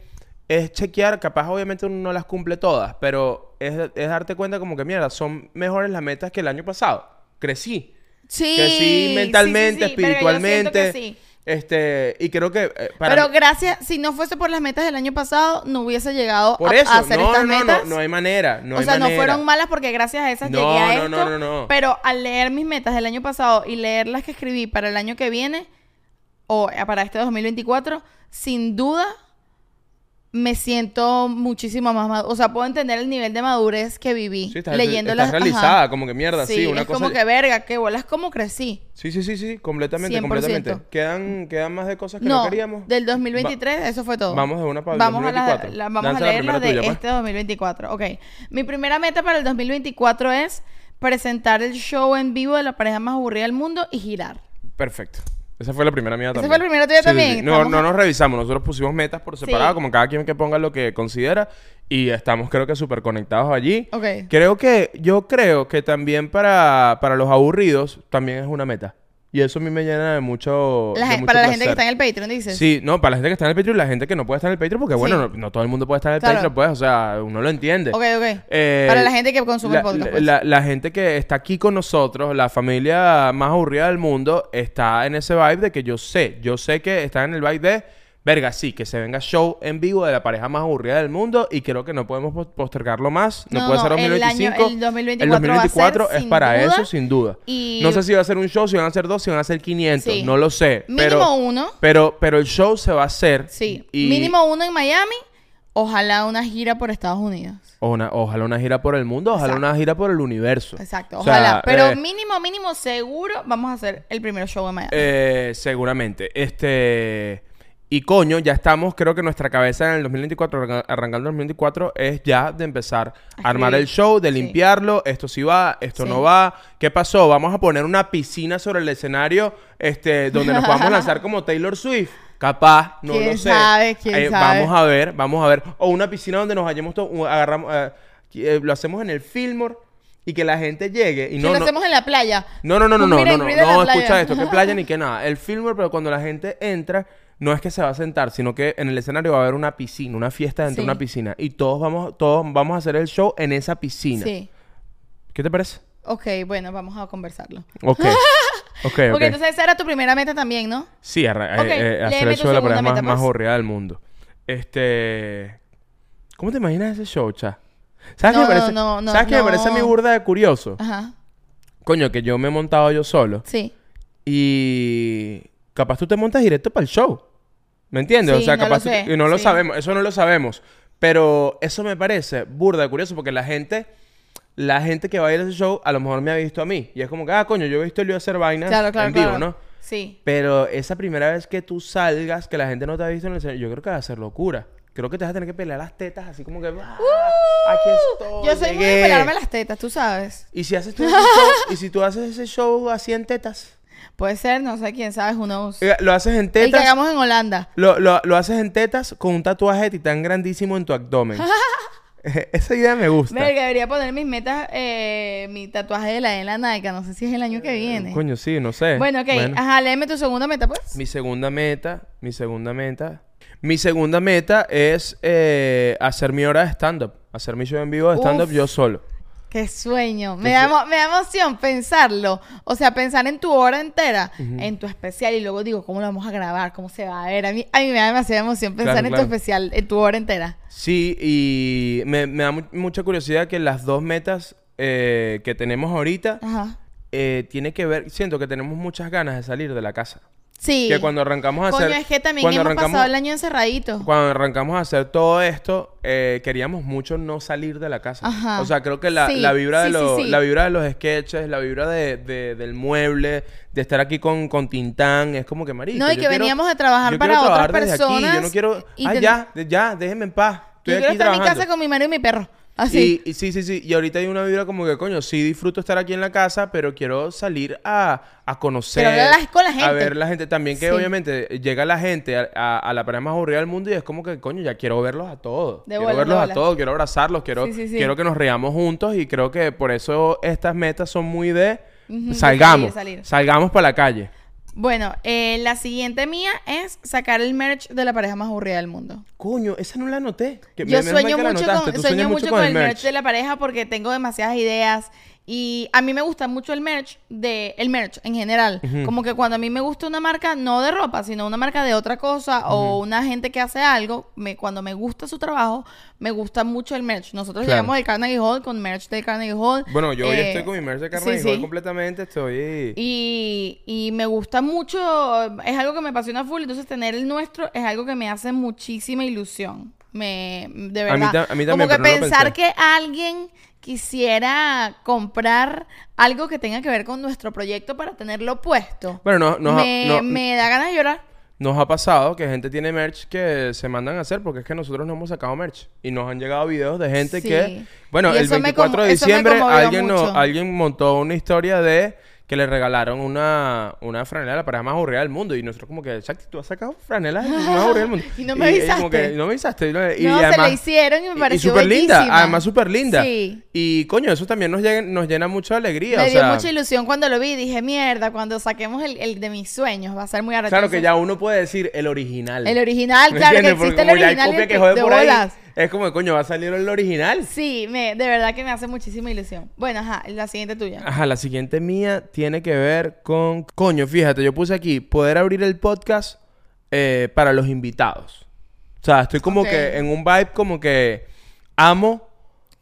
Speaker 1: es chequear, capaz obviamente uno no las cumple todas, pero es, es darte cuenta como que, mierda, son mejores las metas que el año pasado. Crecí.
Speaker 2: Sí.
Speaker 1: Crecí mentalmente,
Speaker 2: sí, pero yo que
Speaker 1: espiritualmente.
Speaker 2: sí.
Speaker 1: Este, y creo que eh, para
Speaker 2: Pero gracias, si no fuese por las metas del año pasado, no hubiese llegado
Speaker 1: por
Speaker 2: a,
Speaker 1: eso,
Speaker 2: a hacer
Speaker 1: no,
Speaker 2: estas
Speaker 1: no, no,
Speaker 2: metas.
Speaker 1: no, no hay manera, no
Speaker 2: o
Speaker 1: hay
Speaker 2: sea, no fueron malas porque gracias a esas
Speaker 1: No,
Speaker 2: llegué a
Speaker 1: no,
Speaker 2: esto.
Speaker 1: no, no, no.
Speaker 2: Pero al leer mis metas del año pasado y leer las que escribí para el año que viene, o eh, para este 2024, sin duda me siento muchísimo más madura. O sea, puedo entender el nivel de madurez que viví
Speaker 1: Sí, estás, estás
Speaker 2: ajá.
Speaker 1: realizada, como que mierda, sí, una
Speaker 2: es
Speaker 1: cosa
Speaker 2: como que verga, que bolas como crecí.
Speaker 1: Sí, sí, sí, sí, completamente,
Speaker 2: 100%.
Speaker 1: completamente. ¿Quedan, quedan más de cosas que
Speaker 2: No,
Speaker 1: no, queríamos.
Speaker 2: del 2023, eso fue todo.
Speaker 1: Vamos de una para el
Speaker 2: vamos A
Speaker 1: 2024.
Speaker 2: la- la- vamos a
Speaker 1: la
Speaker 2: leer las de
Speaker 1: tuya, pues.
Speaker 2: este 2024. Ok. Mi primera meta para el 2024 es presentar el show en vivo de la pareja más aburrida del mundo y girar.
Speaker 1: Perfecto. Esa fue la primera mía
Speaker 2: ¿Esa
Speaker 1: también.
Speaker 2: fue la primera tuya también?
Speaker 1: No, no nos revisamos. Nosotros pusimos metas por separado, como cada quien que ponga lo que considera. Y estamos, creo que, súper conectados allí.
Speaker 2: Ok.
Speaker 1: Creo que, yo creo que también para, para los aburridos, también es una meta. Y eso a mí me llena de mucho.
Speaker 2: La
Speaker 1: de mucho
Speaker 2: para la gente que está en el Patreon, dices.
Speaker 1: Sí, no, para la gente que está en el Patreon y la gente que no puede estar en el Patreon, porque bueno,
Speaker 2: Sí.
Speaker 1: no, no todo el mundo puede estar en el
Speaker 2: Claro.
Speaker 1: Patreon, pues, o sea, uno lo entiende.
Speaker 2: Ok, ok.
Speaker 1: Eh,
Speaker 2: Para la gente que consume
Speaker 1: la,
Speaker 2: el podcast,
Speaker 1: la-
Speaker 2: pues.
Speaker 1: la- la gente que está aquí con nosotros, la familia más aburrida del mundo, está en ese vibe de que yo sé, yo sé que está en el vibe de, verga, sí, que se venga show en vivo de la pareja más aburrida del mundo y creo que no podemos pos- postergarlo más. No,
Speaker 2: No,
Speaker 1: puede ser
Speaker 2: no, el
Speaker 1: 2025.
Speaker 2: año- el 2024
Speaker 1: El 2024
Speaker 2: va a ser
Speaker 1: es para
Speaker 2: duda.
Speaker 1: eso, sin duda.
Speaker 2: Y-
Speaker 1: No sé si va a ser un show, si van a ser dos, si van a ser 500.
Speaker 2: Sí.
Speaker 1: No lo sé.
Speaker 2: Mínimo
Speaker 1: pero,
Speaker 2: uno.
Speaker 1: Pero, pero el show se va a hacer.
Speaker 2: Sí.
Speaker 1: y-
Speaker 2: Mínimo uno en Miami. Ojalá una gira por Estados Unidos.
Speaker 1: o una- ojalá una gira por el mundo, ojalá
Speaker 2: Exacto.
Speaker 1: una gira por el universo.
Speaker 2: Exacto,
Speaker 1: O sea,
Speaker 2: ojalá. Pero
Speaker 1: eh,
Speaker 2: mínimo, mínimo, seguro vamos a hacer el primer show en Miami.
Speaker 1: Eh, seguramente. Este. Y coño, ya estamos, creo que nuestra cabeza en el 2024, arranca- arrancando el 2024, es ya de empezar a armar el show, de
Speaker 2: Sí.
Speaker 1: limpiarlo, esto sí va, esto
Speaker 2: Sí.
Speaker 1: no va. ¿Qué pasó? Vamos a poner una piscina sobre el escenario, este, donde nos podamos lanzar como Taylor Swift. Capaz, no
Speaker 2: ¿Quién
Speaker 1: lo sé.
Speaker 2: sabe? ¿Quién
Speaker 1: Eh,
Speaker 2: sabe?
Speaker 1: Vamos a ver, vamos a ver. O una piscina donde nos vayamos todos, agarramos, eh, eh, lo hacemos en el Fillmore y que la gente llegue y
Speaker 2: Si
Speaker 1: no,
Speaker 2: lo
Speaker 1: no,
Speaker 2: hacemos en la playa.
Speaker 1: no, no, no, no, no, no, no, no, escucha esto, que playa ni que nada. El filmer, pero cuando la gente entra, no es que se va a sentar, sino que en el escenario va a haber una piscina, una fiesta dentro
Speaker 2: Sí.
Speaker 1: de una piscina. Y todos vamos, todos vamos a hacer el show en esa piscina.
Speaker 2: Sí.
Speaker 1: ¿Qué te parece?
Speaker 2: Ok, bueno, vamos a conversarlo.
Speaker 1: Ok. Ok, ok.
Speaker 2: Porque entonces esa era tu primera meta también, ¿no?
Speaker 1: Sí, arra- eh, eh, hacer el show de la pareja más, más
Speaker 2: pues.
Speaker 1: aburrida del mundo. Este... ¿Cómo te imaginas ese show, cha? ¿Sabes
Speaker 2: No,
Speaker 1: qué me parece?
Speaker 2: no, no,
Speaker 1: ¿Sabes qué me parece a mi burda de curioso?
Speaker 2: Ajá.
Speaker 1: Coño, que yo me he montado yo solo.
Speaker 2: Sí.
Speaker 1: Y capaz tú te montas directo para el show. ¿Me entiendes?
Speaker 2: Sí,
Speaker 1: o sea,
Speaker 2: no lo
Speaker 1: capaz tú-
Speaker 2: sé,
Speaker 1: y no lo
Speaker 2: sí.
Speaker 1: sabemos, eso no lo sabemos. Pero eso me parece burda curioso porque la gente, la gente que va a ir a ese show a lo mejor me ha visto a mí. Y es como que, ah, coño, yo he visto a Elio hacer vainas
Speaker 2: Claro, claro,
Speaker 1: en vivo,
Speaker 2: claro.
Speaker 1: ¿no?
Speaker 2: Sí.
Speaker 1: Pero esa primera vez que tú salgas, que la gente no te ha visto en el escenario, yo creo que va a ser locura. Creo que te vas a tener que pelear las tetas así como que, "Ah, aquí estoy,
Speaker 2: Yo soy muy de
Speaker 1: llegué".
Speaker 2: pelarme las tetas, tú sabes.
Speaker 1: Y si haces tú ese show, y si tú haces ese show así en tetas,
Speaker 2: Puede ser, no sé quién sabe, knows.
Speaker 1: eh, lo haces en
Speaker 2: El que
Speaker 1: tetas.
Speaker 2: hagamos en Holanda.
Speaker 1: Lo, lo, lo haces en tetas con un tatuaje de titán grandísimo en tu abdomen. Esa idea me gusta.
Speaker 2: Verga, debería poner mis metas, eh, mi tatuaje de la de la Nike. No sé si es el año que viene.
Speaker 1: Coño, sí, no sé.
Speaker 2: Bueno, ok. Ajá, léeme tu segunda meta, pues.
Speaker 1: Mi segunda meta, mi segunda meta. Mi segunda meta es eh, hacer mi hora de stand-up. Hacer mi show en vivo de stand-up yo solo.
Speaker 2: Qué sueño. Me da, me da emoción pensarlo. O sea, pensar en tu hora entera, en tu especial, y luego digo, ¿cómo lo vamos a grabar? ¿Cómo se va a ver? A mí, a mí me da demasiada emoción pensar
Speaker 1: Claro,
Speaker 2: en
Speaker 1: claro.
Speaker 2: tu especial, en tu hora entera.
Speaker 1: Sí, y me, me da mu- mucha curiosidad que las dos metas eh, que tenemos ahorita
Speaker 2: Ajá.
Speaker 1: eh, tiene que ver, siento que tenemos muchas ganas de salir de la casa.
Speaker 2: Sí.
Speaker 1: Que cuando arrancamos a
Speaker 2: Coño,
Speaker 1: hacer...
Speaker 2: es que también
Speaker 1: cuando
Speaker 2: hemos pasado el año encerradito.
Speaker 1: Cuando arrancamos a hacer todo esto, eh, queríamos mucho no salir de la casa.
Speaker 2: Ajá.
Speaker 1: O sea, creo que la,
Speaker 2: Sí,
Speaker 1: la vibra de
Speaker 2: sí, sí,
Speaker 1: los,
Speaker 2: sí.
Speaker 1: la vibra de los sketches, la vibra de, de- del mueble, de estar aquí con, con Tintán, es como que marico.
Speaker 2: No, y
Speaker 1: yo
Speaker 2: que
Speaker 1: quiero-
Speaker 2: veníamos de trabajar
Speaker 1: yo
Speaker 2: para
Speaker 1: quiero
Speaker 2: otras
Speaker 1: trabajar desde aquí,
Speaker 2: personas
Speaker 1: Yo no quiero.
Speaker 2: y
Speaker 1: Ah,
Speaker 2: ten-
Speaker 1: ya, de- ya, déjenme en paz. Estoy
Speaker 2: Yo quiero
Speaker 1: aquí
Speaker 2: estar en mi
Speaker 1: trabajando.
Speaker 2: casa con mi marido y mi perro. Así.
Speaker 1: Y, y sí, sí, sí. Y ahorita hay una vibra como que, coño, sí disfruto estar aquí en la casa, pero quiero salir a, a conocer.
Speaker 2: Pero hablar con la
Speaker 1: A ver la gente. También que
Speaker 2: Sí.
Speaker 1: obviamente llega la gente a, a- a la pareja más aburrida del mundo y es como que, coño, ya quiero verlos a todos.
Speaker 2: De
Speaker 1: quiero verlos a todos, quiero abrazarlos, quiero,
Speaker 2: Sí, sí, sí.
Speaker 1: quiero que nos reamos juntos y creo que por eso estas metas son muy de salgamos,
Speaker 2: salir, salir.
Speaker 1: salgamos para la calle.
Speaker 2: Bueno, eh, la siguiente mía es sacar el merch de la pareja más aburrida del mundo.
Speaker 1: Coño, esa no la anoté. Que
Speaker 2: Yo
Speaker 1: menos mal
Speaker 2: sueño
Speaker 1: que la
Speaker 2: mucho,
Speaker 1: anotaste.
Speaker 2: con,
Speaker 1: Tú
Speaker 2: sueño
Speaker 1: sueñas
Speaker 2: mucho con el merch. de la pareja porque tengo demasiadas ideas y a mí me gusta mucho el merch de el merch en general. Como que cuando a mí me gusta una marca no de ropa, sino una marca de otra cosa o una gente que hace algo, me, cuando me gusta su trabajo, me gusta mucho el merch. Nosotros
Speaker 1: Claro.
Speaker 2: llegamos del Carnegie Hall con merch del Carnegie Hall.
Speaker 1: Bueno, yo hoy
Speaker 2: Eh,
Speaker 1: estoy con mi merch de
Speaker 2: sí,
Speaker 1: carne
Speaker 2: sí.
Speaker 1: completamente. Estoy...
Speaker 2: Y, y me gusta mucho, es algo que me apasiona full, entonces tener el nuestro es algo que me hace muchísima ilusión. Me, de
Speaker 1: A mí
Speaker 2: verdad.
Speaker 1: ta- a mí
Speaker 2: Como que
Speaker 1: no
Speaker 2: pensar que alguien quisiera comprar algo que tenga que ver con nuestro proyecto para tenerlo puesto.
Speaker 1: Bueno, no, ha-
Speaker 2: me,
Speaker 1: no-
Speaker 2: me da ganas de llorar.
Speaker 1: Nos ha pasado que gente tiene merch que se mandan a hacer porque es que nosotros no hemos sacado merch. Y nos han llegado videos de gente
Speaker 2: Sí.
Speaker 1: que... Bueno, el
Speaker 2: eso me
Speaker 1: 24 de diciembre alguien, no- alguien montó una historia de que le regalaron una, una franela a la pareja más aburrida del mundo. Y nosotros como que, Shakti, tú has sacado franelas más aburridas del mundo.
Speaker 2: Y no me
Speaker 1: ella como que,
Speaker 2: avisaste.
Speaker 1: no me avisaste. Y,
Speaker 2: no,
Speaker 1: además-
Speaker 2: se la hicieron y me pareció
Speaker 1: Y súper linda, además súper linda.
Speaker 2: Sí.
Speaker 1: Y coño, eso también nos, llega- nos llena mucho de alegría.
Speaker 2: Me
Speaker 1: o
Speaker 2: dio
Speaker 1: sea,
Speaker 2: mucha ilusión cuando lo vi. Dije, mierda, cuando saquemos el, el de mis sueños va a ser muy arrecho.
Speaker 1: Claro que ya uno puede decir el original.
Speaker 2: El original,
Speaker 1: ¿Me
Speaker 2: claro, que
Speaker 1: entiendes? Porque
Speaker 2: existe el
Speaker 1: hay
Speaker 2: original
Speaker 1: copia que jode
Speaker 2: de
Speaker 1: por ahí,
Speaker 2: bolas.
Speaker 1: Es como, coño, va a salir el original.
Speaker 2: Sí, me, de verdad que me hace muchísima ilusión. Bueno, ajá, la siguiente tuya.
Speaker 1: Ajá, la siguiente mía tiene que ver con... Coño, fíjate, yo puse aquí, poder abrir el podcast eh, para los invitados. O sea, estoy como que en un vibe como que amo.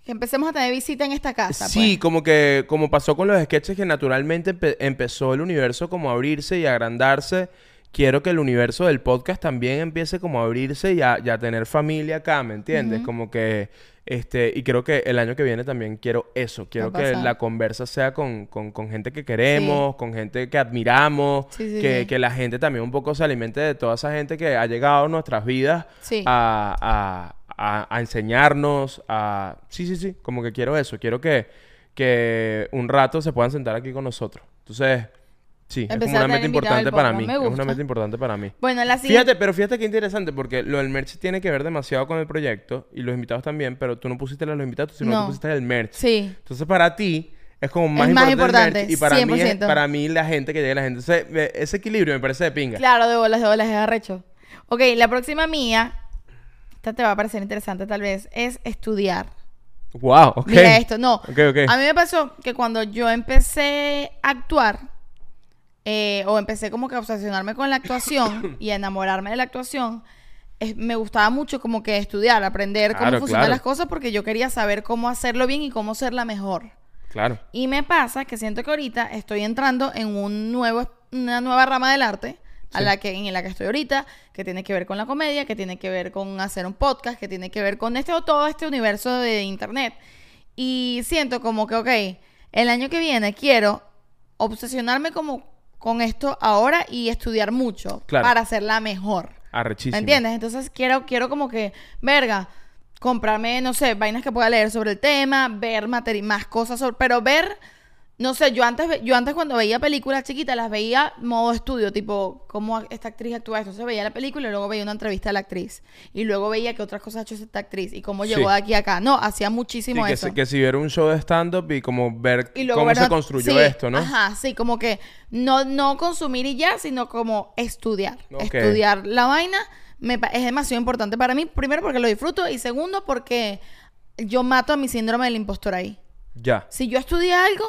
Speaker 2: Que empecemos a tener visita en esta casa.
Speaker 1: Sí,
Speaker 2: pues.
Speaker 1: como que como pasó con los sketches que naturalmente empe- empezó el universo como a abrirse y a agrandarse. Quiero que el universo del podcast también empiece como a abrirse y a, y a tener familia acá, ¿me entiendes? Como que, este, y creo que el año que viene también quiero eso. Quiero que la conversa sea con, con, con gente que queremos, con gente que admiramos,
Speaker 2: Sí, sí,
Speaker 1: que, que la gente también un poco se alimente de toda esa gente que ha llegado a nuestras vidas a- a- a enseñarnos, a... Sí, sí, sí, como que quiero eso. Quiero que, que un rato se puedan sentar aquí con nosotros. Entonces, sí, es como
Speaker 2: a
Speaker 1: una meta importante para mí.
Speaker 2: me
Speaker 1: Es una meta importante para mí.
Speaker 2: Bueno, la siguiente.
Speaker 1: Fíjate, pero fíjate qué interesante, porque lo del merch tiene que ver demasiado con el proyecto y los invitados también, pero tú no pusiste los invitados, sino que
Speaker 2: No.
Speaker 1: tú pusiste el merch.
Speaker 2: Sí.
Speaker 1: Entonces, para ti es como más,
Speaker 2: Es más
Speaker 1: importante, el
Speaker 2: importante,
Speaker 1: merch y para mí, es,
Speaker 2: 100%.
Speaker 1: para mí la gente que llegue a la gente. Entonces, ese equilibrio me parece de pinga.
Speaker 2: Claro, de bolas, de bolas, es arrecho. Ok, la próxima mía, esta te va a parecer interesante tal vez, es estudiar.
Speaker 1: Wow, ok.
Speaker 2: Mira esto, no.
Speaker 1: Ok, ok.
Speaker 2: A mí me pasó que cuando yo empecé a actuar, eh, o empecé como que a obsesionarme con la actuación y a enamorarme de la actuación, es- me gustaba mucho como que estudiar, aprender
Speaker 1: Claro,
Speaker 2: cómo funcionan
Speaker 1: claro.
Speaker 2: las cosas porque yo quería saber cómo hacerlo bien y cómo ser la mejor.
Speaker 1: Claro.
Speaker 2: Y me pasa que siento que ahorita estoy entrando en un nuevo, una nueva rama del arte a la que, en la que estoy ahorita, que tiene que ver con la comedia, que tiene que ver con hacer un podcast, que tiene que ver con este todo este universo de internet. Y siento como que, ok, el año que viene quiero obsesionarme como con esto ahora y estudiar mucho
Speaker 1: Claro.
Speaker 2: para hacerla mejor.
Speaker 1: Arrechísimo.
Speaker 2: ¿Me entiendes? Entonces quiero, quiero como que, verga, comprarme, no sé, vainas que pueda leer sobre el tema, ver materi más cosas sobre, pero ver, no sé, yo antes, yo antes cuando veía películas chiquitas las veía modo estudio, tipo, cómo esta actriz actúa esto. Entonces veía la película y luego veía una entrevista a la actriz. Y luego veía que otras cosas ha hecho esta actriz y cómo llegó
Speaker 1: Sí.
Speaker 2: de aquí a acá. No, hacía
Speaker 1: Sí,
Speaker 2: muchísimo
Speaker 1: que,
Speaker 2: eso.
Speaker 1: si, que si viera un show de stand-up y como ver
Speaker 2: Y
Speaker 1: cómo
Speaker 2: ver
Speaker 1: se construyó
Speaker 2: sí,
Speaker 1: esto, ¿no?
Speaker 2: Ajá, sí, como que no, no consumir y ya, sino como estudiar. Estudiar la vaina me, es demasiado importante para mí. Primero porque lo disfruto y segundo porque yo mato a mi síndrome del impostor ahí.
Speaker 1: Ya.
Speaker 2: Si yo estudié algo,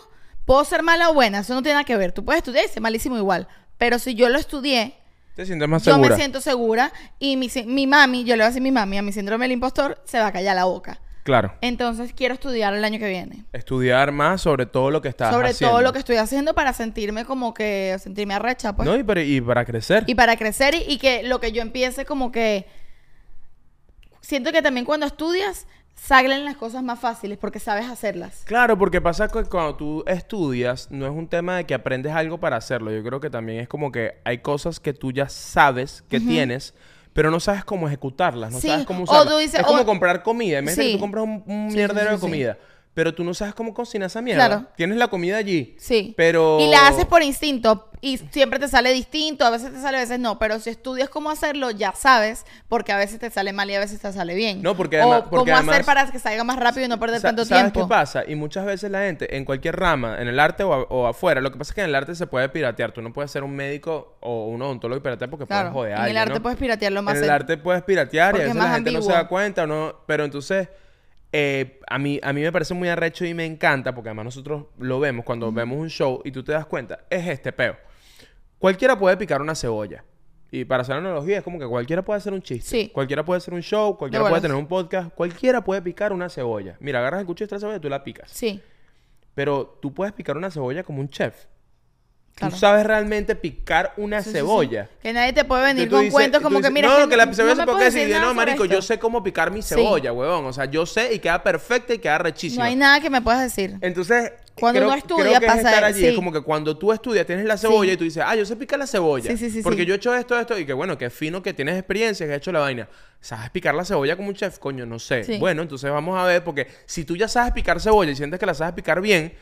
Speaker 2: puedo ser mala o buena, eso no tiene nada que ver. Tú puedes estudiar y ser malísimo igual. Pero si yo lo estudié,
Speaker 1: Te sientes más
Speaker 2: yo me siento segura y mi, mi mami, yo le voy a decir mi mami, a mi síndrome del impostor, se va a callar la boca.
Speaker 1: Claro.
Speaker 2: Entonces quiero estudiar el año que viene.
Speaker 1: Estudiar más sobre todo lo que estás
Speaker 2: sobre
Speaker 1: haciendo.
Speaker 2: todo lo que estoy haciendo para sentirme como que sentirme arrecha pues
Speaker 1: No, y para, y para crecer.
Speaker 2: y para crecer y, y que lo que yo empiece como que siento que también cuando estudias salen las cosas más fáciles porque sabes hacerlas
Speaker 1: Claro, porque pasa que cuando tú estudias, no es un tema de que aprendes algo para hacerlo. Yo creo que también es como que hay cosas que tú ya sabes que tienes, pero no sabes cómo ejecutarlas, no
Speaker 2: Sí,
Speaker 1: sabes cómo
Speaker 2: o
Speaker 1: usarlas.
Speaker 2: tú dices-
Speaker 1: es como
Speaker 2: o-
Speaker 1: comprar comida.
Speaker 2: Sí.
Speaker 1: tú compras un, mierdero
Speaker 2: sí,
Speaker 1: de comida, pero tú no sabes cómo cocinar esa mierda.
Speaker 2: Claro.
Speaker 1: Tienes la comida allí.
Speaker 2: sí
Speaker 1: Pero...
Speaker 2: y la haces por instinto y siempre te sale distinto a veces te sale a veces no pero si estudias cómo hacerlo ya sabes porque a veces te sale mal y a veces te sale bien
Speaker 1: No, porque
Speaker 2: o
Speaker 1: además- porque
Speaker 2: cómo hacer para que salga más rápido y no perder tanto
Speaker 1: ¿Sabes
Speaker 2: tiempo
Speaker 1: qué pasa? Y muchas veces la gente, en cualquier rama, en el arte o, a- o afuera, lo que pasa es que en el arte se puede piratear. Tú no puedes ser un médico o un odontólogo y piratear porque
Speaker 2: claro
Speaker 1: puedes joder a
Speaker 2: en el
Speaker 1: alguien,
Speaker 2: arte
Speaker 1: ¿no?
Speaker 2: puedes piratearlo más
Speaker 1: En el arte puedes piratear y a
Speaker 2: es
Speaker 1: veces la
Speaker 2: más
Speaker 1: gente no se
Speaker 2: ambiguo.
Speaker 1: da cuenta no. Pero entonces, eh, a, mí, a mí me parece muy arrecho y me encanta porque además nosotros lo vemos cuando vemos un show y tú te das cuenta, es este peo. Cualquiera puede picar una cebolla. Y para hacer una analogía, es como que cualquiera puede hacer un chiste.
Speaker 2: Sí.
Speaker 1: Cualquiera puede hacer un show, cualquiera
Speaker 2: De
Speaker 1: puede tener un podcast, cualquiera puede picar una cebolla. Mira, agarras el cuchillo de la cebolla y tú la picas.
Speaker 2: sí
Speaker 1: Pero tú puedes picar una cebolla como un chef.
Speaker 2: Claro.
Speaker 1: Tú sabes realmente picar una
Speaker 2: Sí, sí, sí.
Speaker 1: cebolla.
Speaker 2: Que nadie te puede venir
Speaker 1: Que
Speaker 2: con
Speaker 1: dices-
Speaker 2: cuentos como que mira
Speaker 1: No, no, que la cebolla
Speaker 2: me
Speaker 1: se puede decir, no, marico,
Speaker 2: esto".
Speaker 1: yo sé cómo picar mi cebolla, huevón. O sea, yo sé y queda perfecta y queda
Speaker 2: No
Speaker 1: rechísima.
Speaker 2: hay nada que me puedas decir.
Speaker 1: Entonces,
Speaker 2: Cuando
Speaker 1: creo,
Speaker 2: uno estudia,
Speaker 1: creo que es
Speaker 2: pasa
Speaker 1: estar allí.
Speaker 2: sí.
Speaker 1: Es como que cuando tú estudias, tienes la cebolla
Speaker 2: Sí.
Speaker 1: y tú dices, ah, yo sé picar la cebolla.
Speaker 2: Sí, sí, sí,
Speaker 1: porque yo he hecho esto, esto, y que bueno, que fino que tienes experiencia, que has hecho la vaina. ¿Sabes picar la cebolla como un chef? Coño, no sé. Bueno, entonces vamos a ver, porque si tú ya sabes picar cebolla y sientes que la sabes picar bien,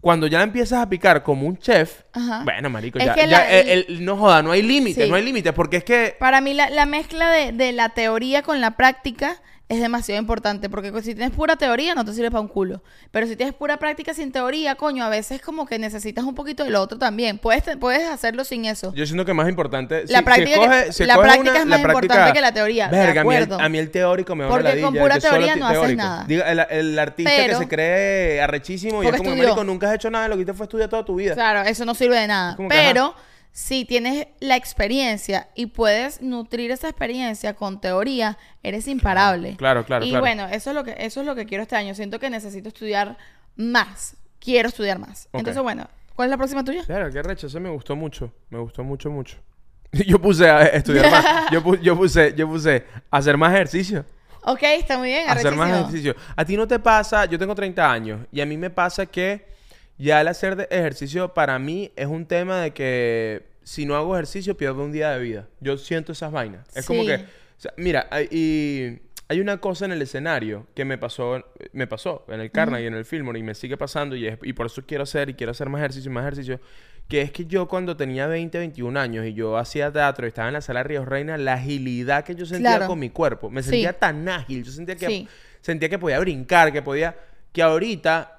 Speaker 1: cuando ya empiezas a picar como un chef,
Speaker 2: Ajá.
Speaker 1: bueno, marico,
Speaker 2: Es
Speaker 1: ya,
Speaker 2: que
Speaker 1: ya
Speaker 2: la-
Speaker 1: el- el- no joda, no hay límites,
Speaker 2: Sí.
Speaker 1: no hay límites, porque es que
Speaker 2: Para mí la, la mezcla de, de la teoría con la práctica es demasiado importante porque si tienes pura teoría no te sirve para un culo. Pero si tienes pura práctica sin teoría, coño, a veces como que necesitas un poquito de lo otro también. Puedes, puedes hacerlo sin eso.
Speaker 1: Yo siento que más importante.
Speaker 2: La práctica que- la práctica es más importante que la teoría, de
Speaker 1: Verga, a mí el-
Speaker 2: acuerdo.
Speaker 1: A mí, el teórico me una
Speaker 2: Porque con
Speaker 1: ladilla,
Speaker 2: pura teoría
Speaker 1: te-
Speaker 2: no haces nada.
Speaker 1: Diga, el, el artista
Speaker 2: Pero-
Speaker 1: que se cree arrechísimo y es como, marico, nunca has hecho nada lo que te fue estudiar toda tu vida.
Speaker 2: Claro, eso no sirve de nada.
Speaker 1: Que,
Speaker 2: Pero si tienes la experiencia y puedes nutrir esa experiencia con teoría, eres imparable.
Speaker 1: Claro, claro,
Speaker 2: y
Speaker 1: claro.
Speaker 2: bueno, eso es lo que eso es lo que quiero este año. Siento que necesito estudiar más. Quiero estudiar más. Entonces, bueno, ¿cuál es la próxima tuya?
Speaker 1: Claro, qué recho, ese me gustó mucho. Me gustó mucho, mucho. Yo puse a estudiar más. Yo, pu- yo puse, yo puse hacer más ejercicio.
Speaker 2: Ok, está muy bien.
Speaker 1: Hacer más ejercicio. A ti no te pasa, yo tengo 30 años y a mí me pasa que ya el hacer de ejercicio para mí es un tema de que si no hago ejercicio pierdo un día de vida. Yo siento esas vainas. Es como que, o sea, mira, hay, y hay una cosa en el escenario que me pasó, me pasó en el Carnegie y en el Fillmore y me sigue pasando y, es- y por eso quiero hacer y quiero hacer más ejercicio y más ejercicio. Que es que yo cuando tenía 20, 21 años y yo hacía teatro y estaba en la sala Ríos Reina, la agilidad que yo sentía
Speaker 2: Claro.
Speaker 1: con mi cuerpo, me
Speaker 2: Sí.
Speaker 1: sentía tan ágil, yo sentía que
Speaker 2: Sí.
Speaker 1: sentía que podía brincar, que podía... Que ahorita,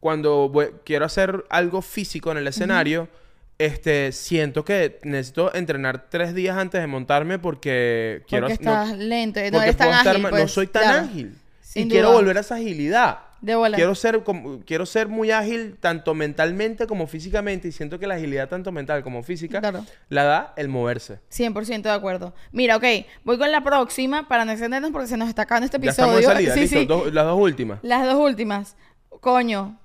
Speaker 1: cuando voy- quiero hacer algo físico en el escenario, este, siento que necesito entrenar tres días antes de montarme porque quiero...
Speaker 2: Porque
Speaker 1: no-
Speaker 2: estás lento, no eres tan
Speaker 1: estar
Speaker 2: ágil.
Speaker 1: ma- no
Speaker 2: pues,
Speaker 1: soy tan
Speaker 2: claro.
Speaker 1: ágil.
Speaker 2: Sin
Speaker 1: y quiero
Speaker 2: duda.
Speaker 1: volver a esa agilidad.
Speaker 2: De bola.
Speaker 1: Quiero ser, como- quiero ser muy ágil tanto mentalmente como físicamente y siento que la agilidad tanto mental como física
Speaker 2: Claro.
Speaker 1: la da el moverse.
Speaker 2: 100% de acuerdo. Mira, ok, voy con la próxima para no extendernos porque se nos está acabando este
Speaker 1: Ya
Speaker 2: episodio.
Speaker 1: estamos de salida,
Speaker 2: Sí,
Speaker 1: listo.
Speaker 2: sí.
Speaker 1: dos- las dos últimas.
Speaker 2: Las dos últimas. Coño,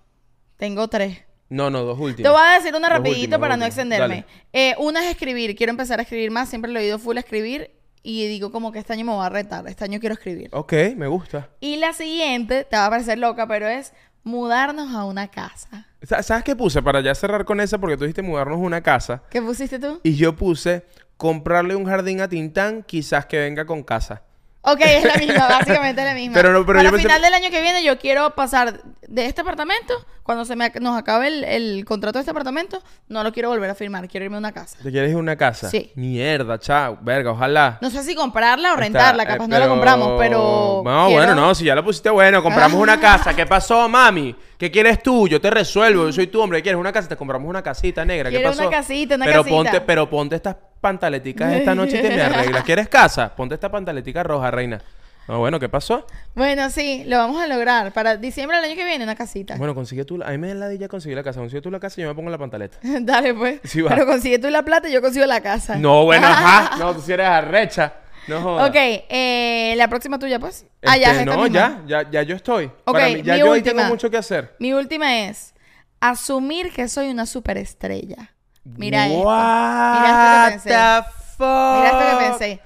Speaker 2: tengo tres.
Speaker 1: No, no, dos últimas.
Speaker 2: Te voy a decir una
Speaker 1: Dos
Speaker 2: rapidito
Speaker 1: últimas,
Speaker 2: para no
Speaker 1: últimas.
Speaker 2: extenderme. Eh, una es escribir. Quiero empezar a escribir más. Siempre lo he oído full a escribir. Y digo como que este año me voy a retar. Este año quiero escribir.
Speaker 1: Ok, me gusta.
Speaker 2: Y la siguiente, te va a parecer loca, pero es mudarnos a una casa.
Speaker 1: Sa- ¿Sabes qué puse? Para ya cerrar con esa, porque tú dijiste mudarnos a una casa.
Speaker 2: ¿Qué pusiste tú?
Speaker 1: Y yo puse comprarle un jardín a Tintán, quizás que venga con casa.
Speaker 2: Ok, es la misma, básicamente es la misma.
Speaker 1: Pero no- pero
Speaker 2: Para
Speaker 1: yo pensé-
Speaker 2: final del año que viene yo quiero pasar de este apartamento, cuando se me nos acabe el, el contrato de este apartamento, no lo quiero volver a firmar, quiero irme a una casa.
Speaker 1: ¿Te quieres ir a una casa?
Speaker 2: Sí.
Speaker 1: Mierda, chao. Verga, ojalá.
Speaker 2: No sé si comprarla o
Speaker 1: Está,
Speaker 2: rentarla,
Speaker 1: eh,
Speaker 2: capaz no la compramos, pero...
Speaker 1: No,
Speaker 2: quiero-
Speaker 1: bueno, no, si ya la pusiste bueno, compramos una casa. ¿Qué pasó, mami? ¿Qué quieres tú? Yo te resuelvo, yo soy tu hombre. ¿Qué quieres una casa? Te compramos una casita negra. ¿Qué
Speaker 2: Quiero
Speaker 1: pasó?
Speaker 2: una casita, una
Speaker 1: pero
Speaker 2: casita.
Speaker 1: Ponte, pero ponte estas pantaleticas esta noche y te me arreglas. ¿Quieres casa? Ponte esta pantaletica roja, reina. No, bueno, ¿qué pasó?
Speaker 2: Bueno, sí, lo vamos a lograr. Para diciembre del año que viene, una casita.
Speaker 1: Bueno, consigue tú... la- A mí me da la ya conseguir la casa. Consigue tú la casa y yo me pongo la pantaleta.
Speaker 2: Dale, pues.
Speaker 1: Sí, va.
Speaker 2: Pero consigue tú la plata y yo consigo la casa.
Speaker 1: No, bueno, ajá. No, tú si eres arrecha. No jodas.
Speaker 2: Ok, eh, la próxima tuya, pues. ah, ya,
Speaker 1: Este,
Speaker 2: es
Speaker 1: no, ya, ya, ya yo estoy.
Speaker 2: Ok,
Speaker 1: Para mí, ya
Speaker 2: mi
Speaker 1: yo
Speaker 2: última.
Speaker 1: tengo mucho que hacer.
Speaker 2: Mi última es asumir que soy una superestrella. Mira esto.
Speaker 1: What
Speaker 2: Mira esto que pensé.
Speaker 1: the fuck?
Speaker 2: Mira esto que pensé.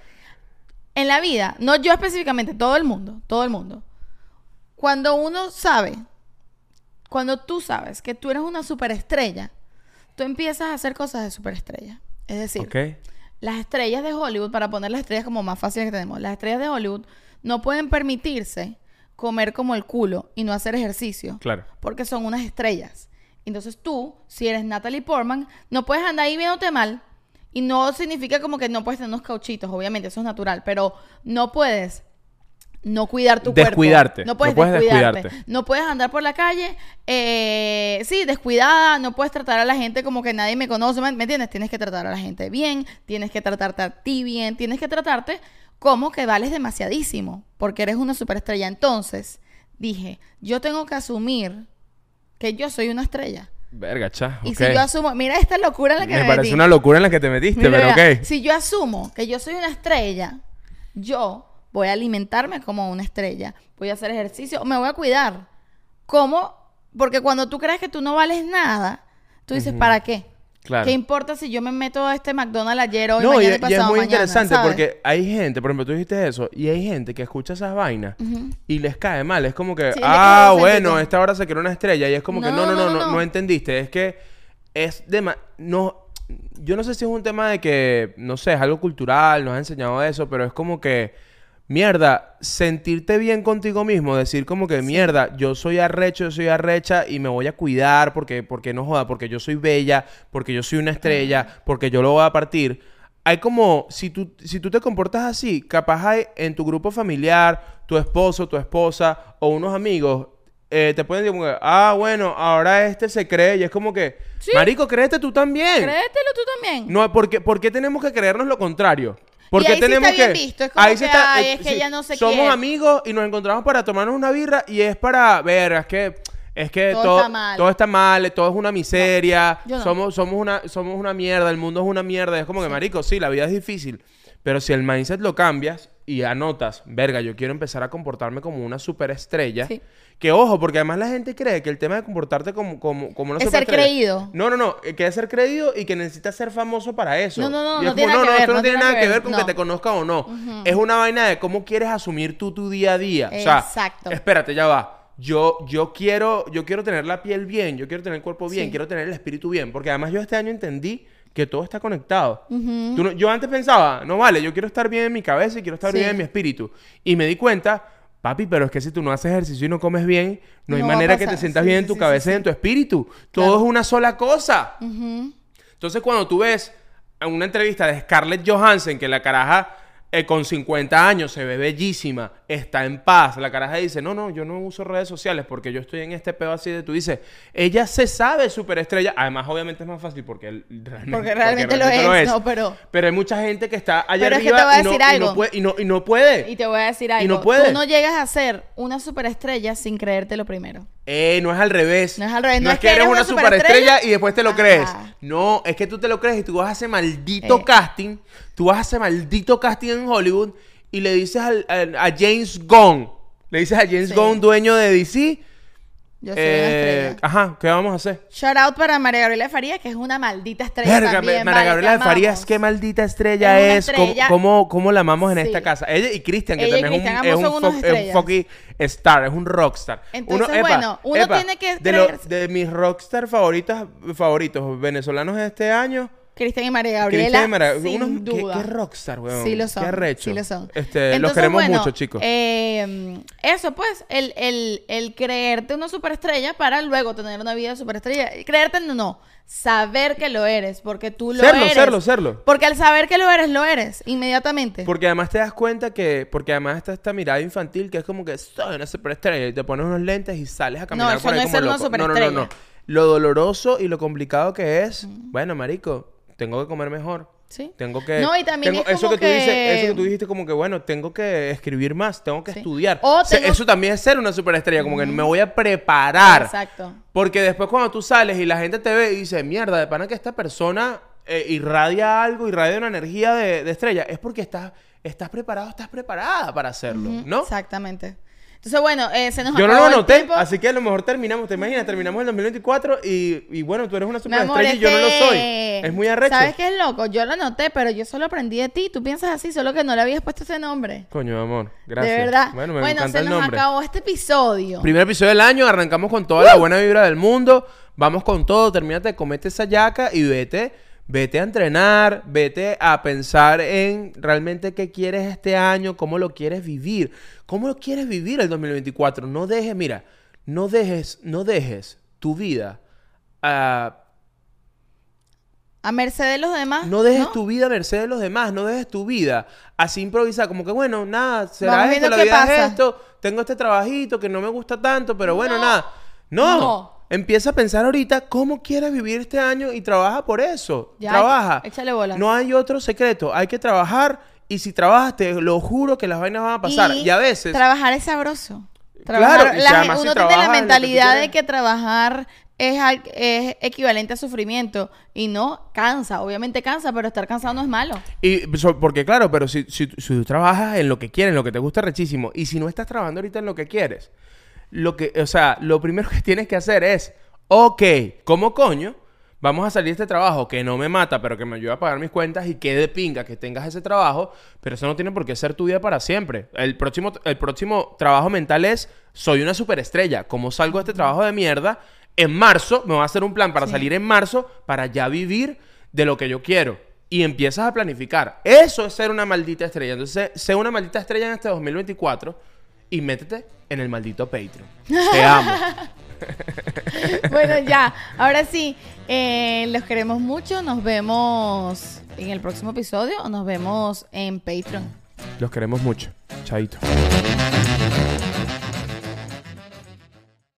Speaker 2: En la vida, no yo específicamente, todo el mundo, todo el mundo. Cuando uno sabe, cuando tú sabes que tú eres una superestrella, tú empiezas a hacer cosas de superestrella. Es decir, las estrellas de Hollywood, para poner las estrellas como más fáciles que tenemos, las estrellas de Hollywood no pueden permitirse comer como el culo y no hacer ejercicio.
Speaker 1: Claro.
Speaker 2: Porque son unas estrellas. Entonces tú, si eres Natalie Portman, no puedes andar ahí viéndote mal. Y no significa como que no puedes tener unos cauchitos, obviamente, eso es natural. Pero no puedes no cuidar tu
Speaker 1: Descuidarte.
Speaker 2: cuerpo. No puedes,
Speaker 1: No puedes
Speaker 2: descuidarte.
Speaker 1: descuidarte.
Speaker 2: No puedes andar por la calle, eh, sí, descuidada. No puedes tratar a la gente como que nadie me conoce. ¿Me, me entiendes? Tienes que tratar a la gente bien. Tienes que tratarte a ti bien. Tienes que tratarte como que vales demasiadísimo. Porque eres una superestrella. Entonces, dije, yo tengo que asumir que yo soy una estrella.
Speaker 1: Verga, cha.
Speaker 2: Y si yo asumo, mira esta locura en la que
Speaker 1: Me
Speaker 2: me,
Speaker 1: parece
Speaker 2: metí.
Speaker 1: una locura en la que te metiste,
Speaker 2: Mira,
Speaker 1: pero
Speaker 2: mira,
Speaker 1: ok.
Speaker 2: Si yo asumo que yo soy una estrella, yo voy a alimentarme como una estrella, voy a hacer ejercicio, me voy a cuidar. ¿Cómo? Porque cuando tú crees que tú no vales nada, tú dices, ¿para qué?
Speaker 1: Claro.
Speaker 2: ¿Qué importa si yo me meto a este McDonald's ayer, hoy,
Speaker 1: No,
Speaker 2: mañana y
Speaker 1: y es muy
Speaker 2: mañana?
Speaker 1: interesante
Speaker 2: ¿sabes?
Speaker 1: porque hay gente, por ejemplo, tú dijiste eso, y hay gente que escucha esas vainas y les cae mal. Es como que,
Speaker 2: Sí,
Speaker 1: ah, bueno, esta hora se creó una estrella. Y es como que, no, no, no, no, no,
Speaker 2: no.
Speaker 1: entendiste. Es que es de... No, yo no sé si es un tema de que, no sé, es algo cultural, nos ha enseñado eso, pero es como que, mierda, sentirte bien contigo mismo, decir como que, mierda, yo soy arrecho, yo soy arrecha y me voy a cuidar porque, porque no joda, porque yo soy bella, porque yo soy una estrella, porque yo lo voy a partir. Hay como, si tú, si tú te comportas así, capaz hay en tu grupo familiar, tu esposo, tu esposa o unos amigos, eh, te pueden decir como que, ah, bueno, ahora este se cree y es como que,
Speaker 2: Sí.
Speaker 1: marico, créete tú también.
Speaker 2: Créetelo tú también.
Speaker 1: No, porque, ¿por qué tenemos que creernos lo contrario? Porque
Speaker 2: ahí sí
Speaker 1: tenemos
Speaker 2: está bien
Speaker 1: que.
Speaker 2: visto, es como que, ay,
Speaker 1: eh,
Speaker 2: es que ella no se
Speaker 1: Somos amigos y nos encontramos para tomarnos una birra y es para ver, es que es que
Speaker 2: Todo
Speaker 1: todo,
Speaker 2: está mal.
Speaker 1: todo está mal, todo es una miseria,
Speaker 2: no.
Speaker 1: somos, somos, una, somos una mierda, el mundo es una mierda. Es como que, marico, sí, la vida es difícil. Pero si el mindset lo cambias y anotas, verga, yo quiero empezar a comportarme como una superestrella.
Speaker 2: Sí.
Speaker 1: Que ojo, porque además la gente cree que el tema de comportarte como, como, como una
Speaker 2: Es ser
Speaker 1: superestrella-
Speaker 2: creído.
Speaker 1: No, no, no, eh, que es ser creído y que necesitas ser famoso para eso.
Speaker 2: No, no, no,
Speaker 1: Y
Speaker 2: no
Speaker 1: es
Speaker 2: tiene
Speaker 1: como,
Speaker 2: nada que ver,
Speaker 1: esto no
Speaker 2: no
Speaker 1: tiene nada que ver con que
Speaker 2: no.
Speaker 1: te conozca o no. Es una vaina de cómo quieres asumir tú tu día a día. O sea,
Speaker 2: Exacto.
Speaker 1: espérate, ya va. Yo, yo, quiero, yo quiero tener la piel bien, yo quiero tener el cuerpo bien,
Speaker 2: Sí.
Speaker 1: quiero tener el espíritu bien. Porque además yo este año entendí que todo está conectado. Tú no- yo antes pensaba, no vale, yo quiero estar bien en mi cabeza y quiero estar
Speaker 2: Sí.
Speaker 1: bien en mi espíritu. Y me di cuenta, papi, pero es que si tú no haces ejercicio y no comes bien, no hay
Speaker 2: No
Speaker 1: manera que te sientas
Speaker 2: Sí,
Speaker 1: bien
Speaker 2: sí,
Speaker 1: en tu
Speaker 2: sí,
Speaker 1: cabeza y en tu espíritu. Todo
Speaker 2: Claro.
Speaker 1: es una sola cosa. Entonces, cuando tú ves en una entrevista de Scarlett Johansson, que la caraja eh, con 50 años se ve bellísima, está en paz, la caraja dice, no, no, yo no uso redes sociales porque yo estoy en este pedo así de tú dices, ella se sabe superestrella, además obviamente es más fácil porque él realmente,
Speaker 2: Porque realmente lo es, no, pero-
Speaker 1: Pero hay mucha gente que está allá
Speaker 2: Pero es que
Speaker 1: arriba
Speaker 2: te voy a
Speaker 1: y, no, y puede, y, no, y no puede.
Speaker 2: Y te voy a decir algo.
Speaker 1: no puede.
Speaker 2: Tú no llegas a ser una superestrella sin creértelo primero.
Speaker 1: Eh, no es al revés.
Speaker 2: No es al revés,
Speaker 1: No, es que eres una superestrella y después te lo
Speaker 2: Ajá.
Speaker 1: crees. No, es que tú te lo crees y tú vas a hacer maldito
Speaker 2: Eh.
Speaker 1: casting. Tú vas a hacer maldito casting en Hollywood y le dices al- al- a James Gunn. Le dices a James
Speaker 2: Sí.
Speaker 1: Gunn, dueño de DC.
Speaker 2: Yo soy una
Speaker 1: eh,
Speaker 2: estrella.
Speaker 1: ajá, ¿qué vamos a hacer?
Speaker 2: Shout out para María Gabriela de Farías, que es una maldita estrella.
Speaker 1: Verga,
Speaker 2: también,
Speaker 1: María Gabriela de Farías, qué maldita estrella
Speaker 2: Es
Speaker 1: es. ¿Cómo-
Speaker 2: estrella.
Speaker 1: ¿Cómo, cómo la amamos en
Speaker 2: Sí.
Speaker 1: esta casa? Ella y Cristian, que
Speaker 2: Ella y
Speaker 1: también es un,
Speaker 2: ambos
Speaker 1: es fucking star, es un rockstar.
Speaker 2: Entonces, bueno, uno tiene que
Speaker 1: de, lo- de mis rockstar favoritas, favoritos venezolanos de este año,
Speaker 2: Cristian y María Gabriela.
Speaker 1: Y María-
Speaker 2: sin
Speaker 1: unos- ¿qué-
Speaker 2: duda.
Speaker 1: ¿qué, rockstar, weón.
Speaker 2: Sí lo son.
Speaker 1: Qué arrecho.
Speaker 2: Sí lo son.
Speaker 1: Este, los
Speaker 2: Entonces,
Speaker 1: queremos
Speaker 2: bueno,
Speaker 1: mucho, chicos.
Speaker 2: eh, eso, pues, el, el, el creerte una superestrella para luego tener una vida superestrella. Creerte no, no. Saber que lo eres, porque tú lo
Speaker 1: Serlo,
Speaker 2: eres.
Speaker 1: serlo, serlo.
Speaker 2: Porque al saber que lo eres, lo eres inmediatamente.
Speaker 1: Porque además te das cuenta que, porque además está esta mirada infantil que es como que soy una superestrella y te pones unos lentes y sales a caminar
Speaker 2: eso
Speaker 1: por ahí
Speaker 2: no es ser una
Speaker 1: loco. No, no, no,
Speaker 2: superestrella.
Speaker 1: no. Lo doloroso y lo complicado que es, bueno, marico, tengo que comer mejor.
Speaker 2: Sí.
Speaker 1: Tengo que
Speaker 2: No, y también
Speaker 1: tengo-
Speaker 2: es
Speaker 1: eso que, tú dices, eso que tú dijiste como que bueno, tengo que escribir más, tengo que
Speaker 2: Sí.
Speaker 1: estudiar.
Speaker 2: O
Speaker 1: Se-
Speaker 2: tengo-
Speaker 1: Eso también es ser una superestrella, como que me voy a preparar.
Speaker 2: Exacto.
Speaker 1: Porque después cuando tú sales y la gente te ve y dice, mierda, de pana que esta persona eh, irradia algo, irradia una energía de, de estrella, es porque estás, estás preparado, estás preparada para hacerlo, ¿no?
Speaker 2: Exactamente. Entonces, bueno, eh, se nos
Speaker 1: Yo no lo
Speaker 2: tiempo.
Speaker 1: así que a lo mejor terminamos, ¿te imaginas? Terminamos el 2024 y, y bueno, tú eres una superestrella y yo no lo soy. Es muy arrecho.
Speaker 2: ¿Sabes qué es loco? Yo lo anoté, pero yo solo aprendí de ti. Tú piensas así, solo que no le habías puesto ese nombre.
Speaker 1: Coño, amor, gracias.
Speaker 2: De verdad.
Speaker 1: Bueno, me
Speaker 2: bueno,
Speaker 1: encanta
Speaker 2: se
Speaker 1: el
Speaker 2: nos
Speaker 1: nombre.
Speaker 2: acabó este episodio.
Speaker 1: Primer episodio del año, arrancamos con toda la buena vibra del mundo. Vamos con todo, termínate, comete esa yaca y vete, vete a entrenar, vete a pensar en realmente qué quieres este año, cómo lo quieres vivir, cómo lo quieres vivir el 2024. No dejes, mira, no dejes, no dejes tu vida a
Speaker 2: A merced de los demás.
Speaker 1: no dejes tu vida a merced de los demás, no dejes tu vida así improvisada, como que bueno, nada, será
Speaker 2: Vamos
Speaker 1: esto, la vida es esto, tengo este trabajito que no me gusta tanto, pero bueno,
Speaker 2: No.
Speaker 1: nada. No.
Speaker 2: No.
Speaker 1: Empieza a pensar ahorita cómo quieres vivir este año y trabaja por eso.
Speaker 2: Ya,
Speaker 1: trabaja.
Speaker 2: échale bolas.
Speaker 1: No hay otro secreto, hay que trabajar y si trabajas te lo juro que las vainas van a pasar. Y, a veces
Speaker 2: Trabajar es sabroso.
Speaker 1: Claro,
Speaker 2: Trabajar, la
Speaker 1: si
Speaker 2: uno tiene la
Speaker 1: que
Speaker 2: mentalidad de que trabajar es, es equivalente a sufrimiento. Y no, cansa. Obviamente cansa, pero estar cansado no es malo.
Speaker 1: Y porque claro, pero si, si, si tú trabajas en lo que quieres, en lo que te gusta rechísimo, y si no estás trabajando ahorita en lo que quieres, lo que, o sea, lo primero que tienes que hacer es, ok, ¿cómo coño? Vamos a salir de este trabajo que no me mata, pero que me ayuda a pagar mis cuentas y que de pinga que tengas ese trabajo, pero eso no tiene por qué ser tu vida para siempre. El próximo, el próximo trabajo mental es, soy una superestrella, ¿cómo salgo de este trabajo de mierda? En marzo me voy a hacer un plan para
Speaker 2: Sí.
Speaker 1: salir en marzo para ya vivir de lo que yo quiero. Y empiezas a planificar. Eso es ser una maldita estrella. Entonces, sé una maldita estrella en este 2024 y métete en el maldito Patreon. Te amo.
Speaker 2: Bueno, ya. Ahora sí, eh, los queremos mucho. Nos vemos en el próximo episodio o nos vemos en Patreon.
Speaker 1: Los queremos mucho. Chaito.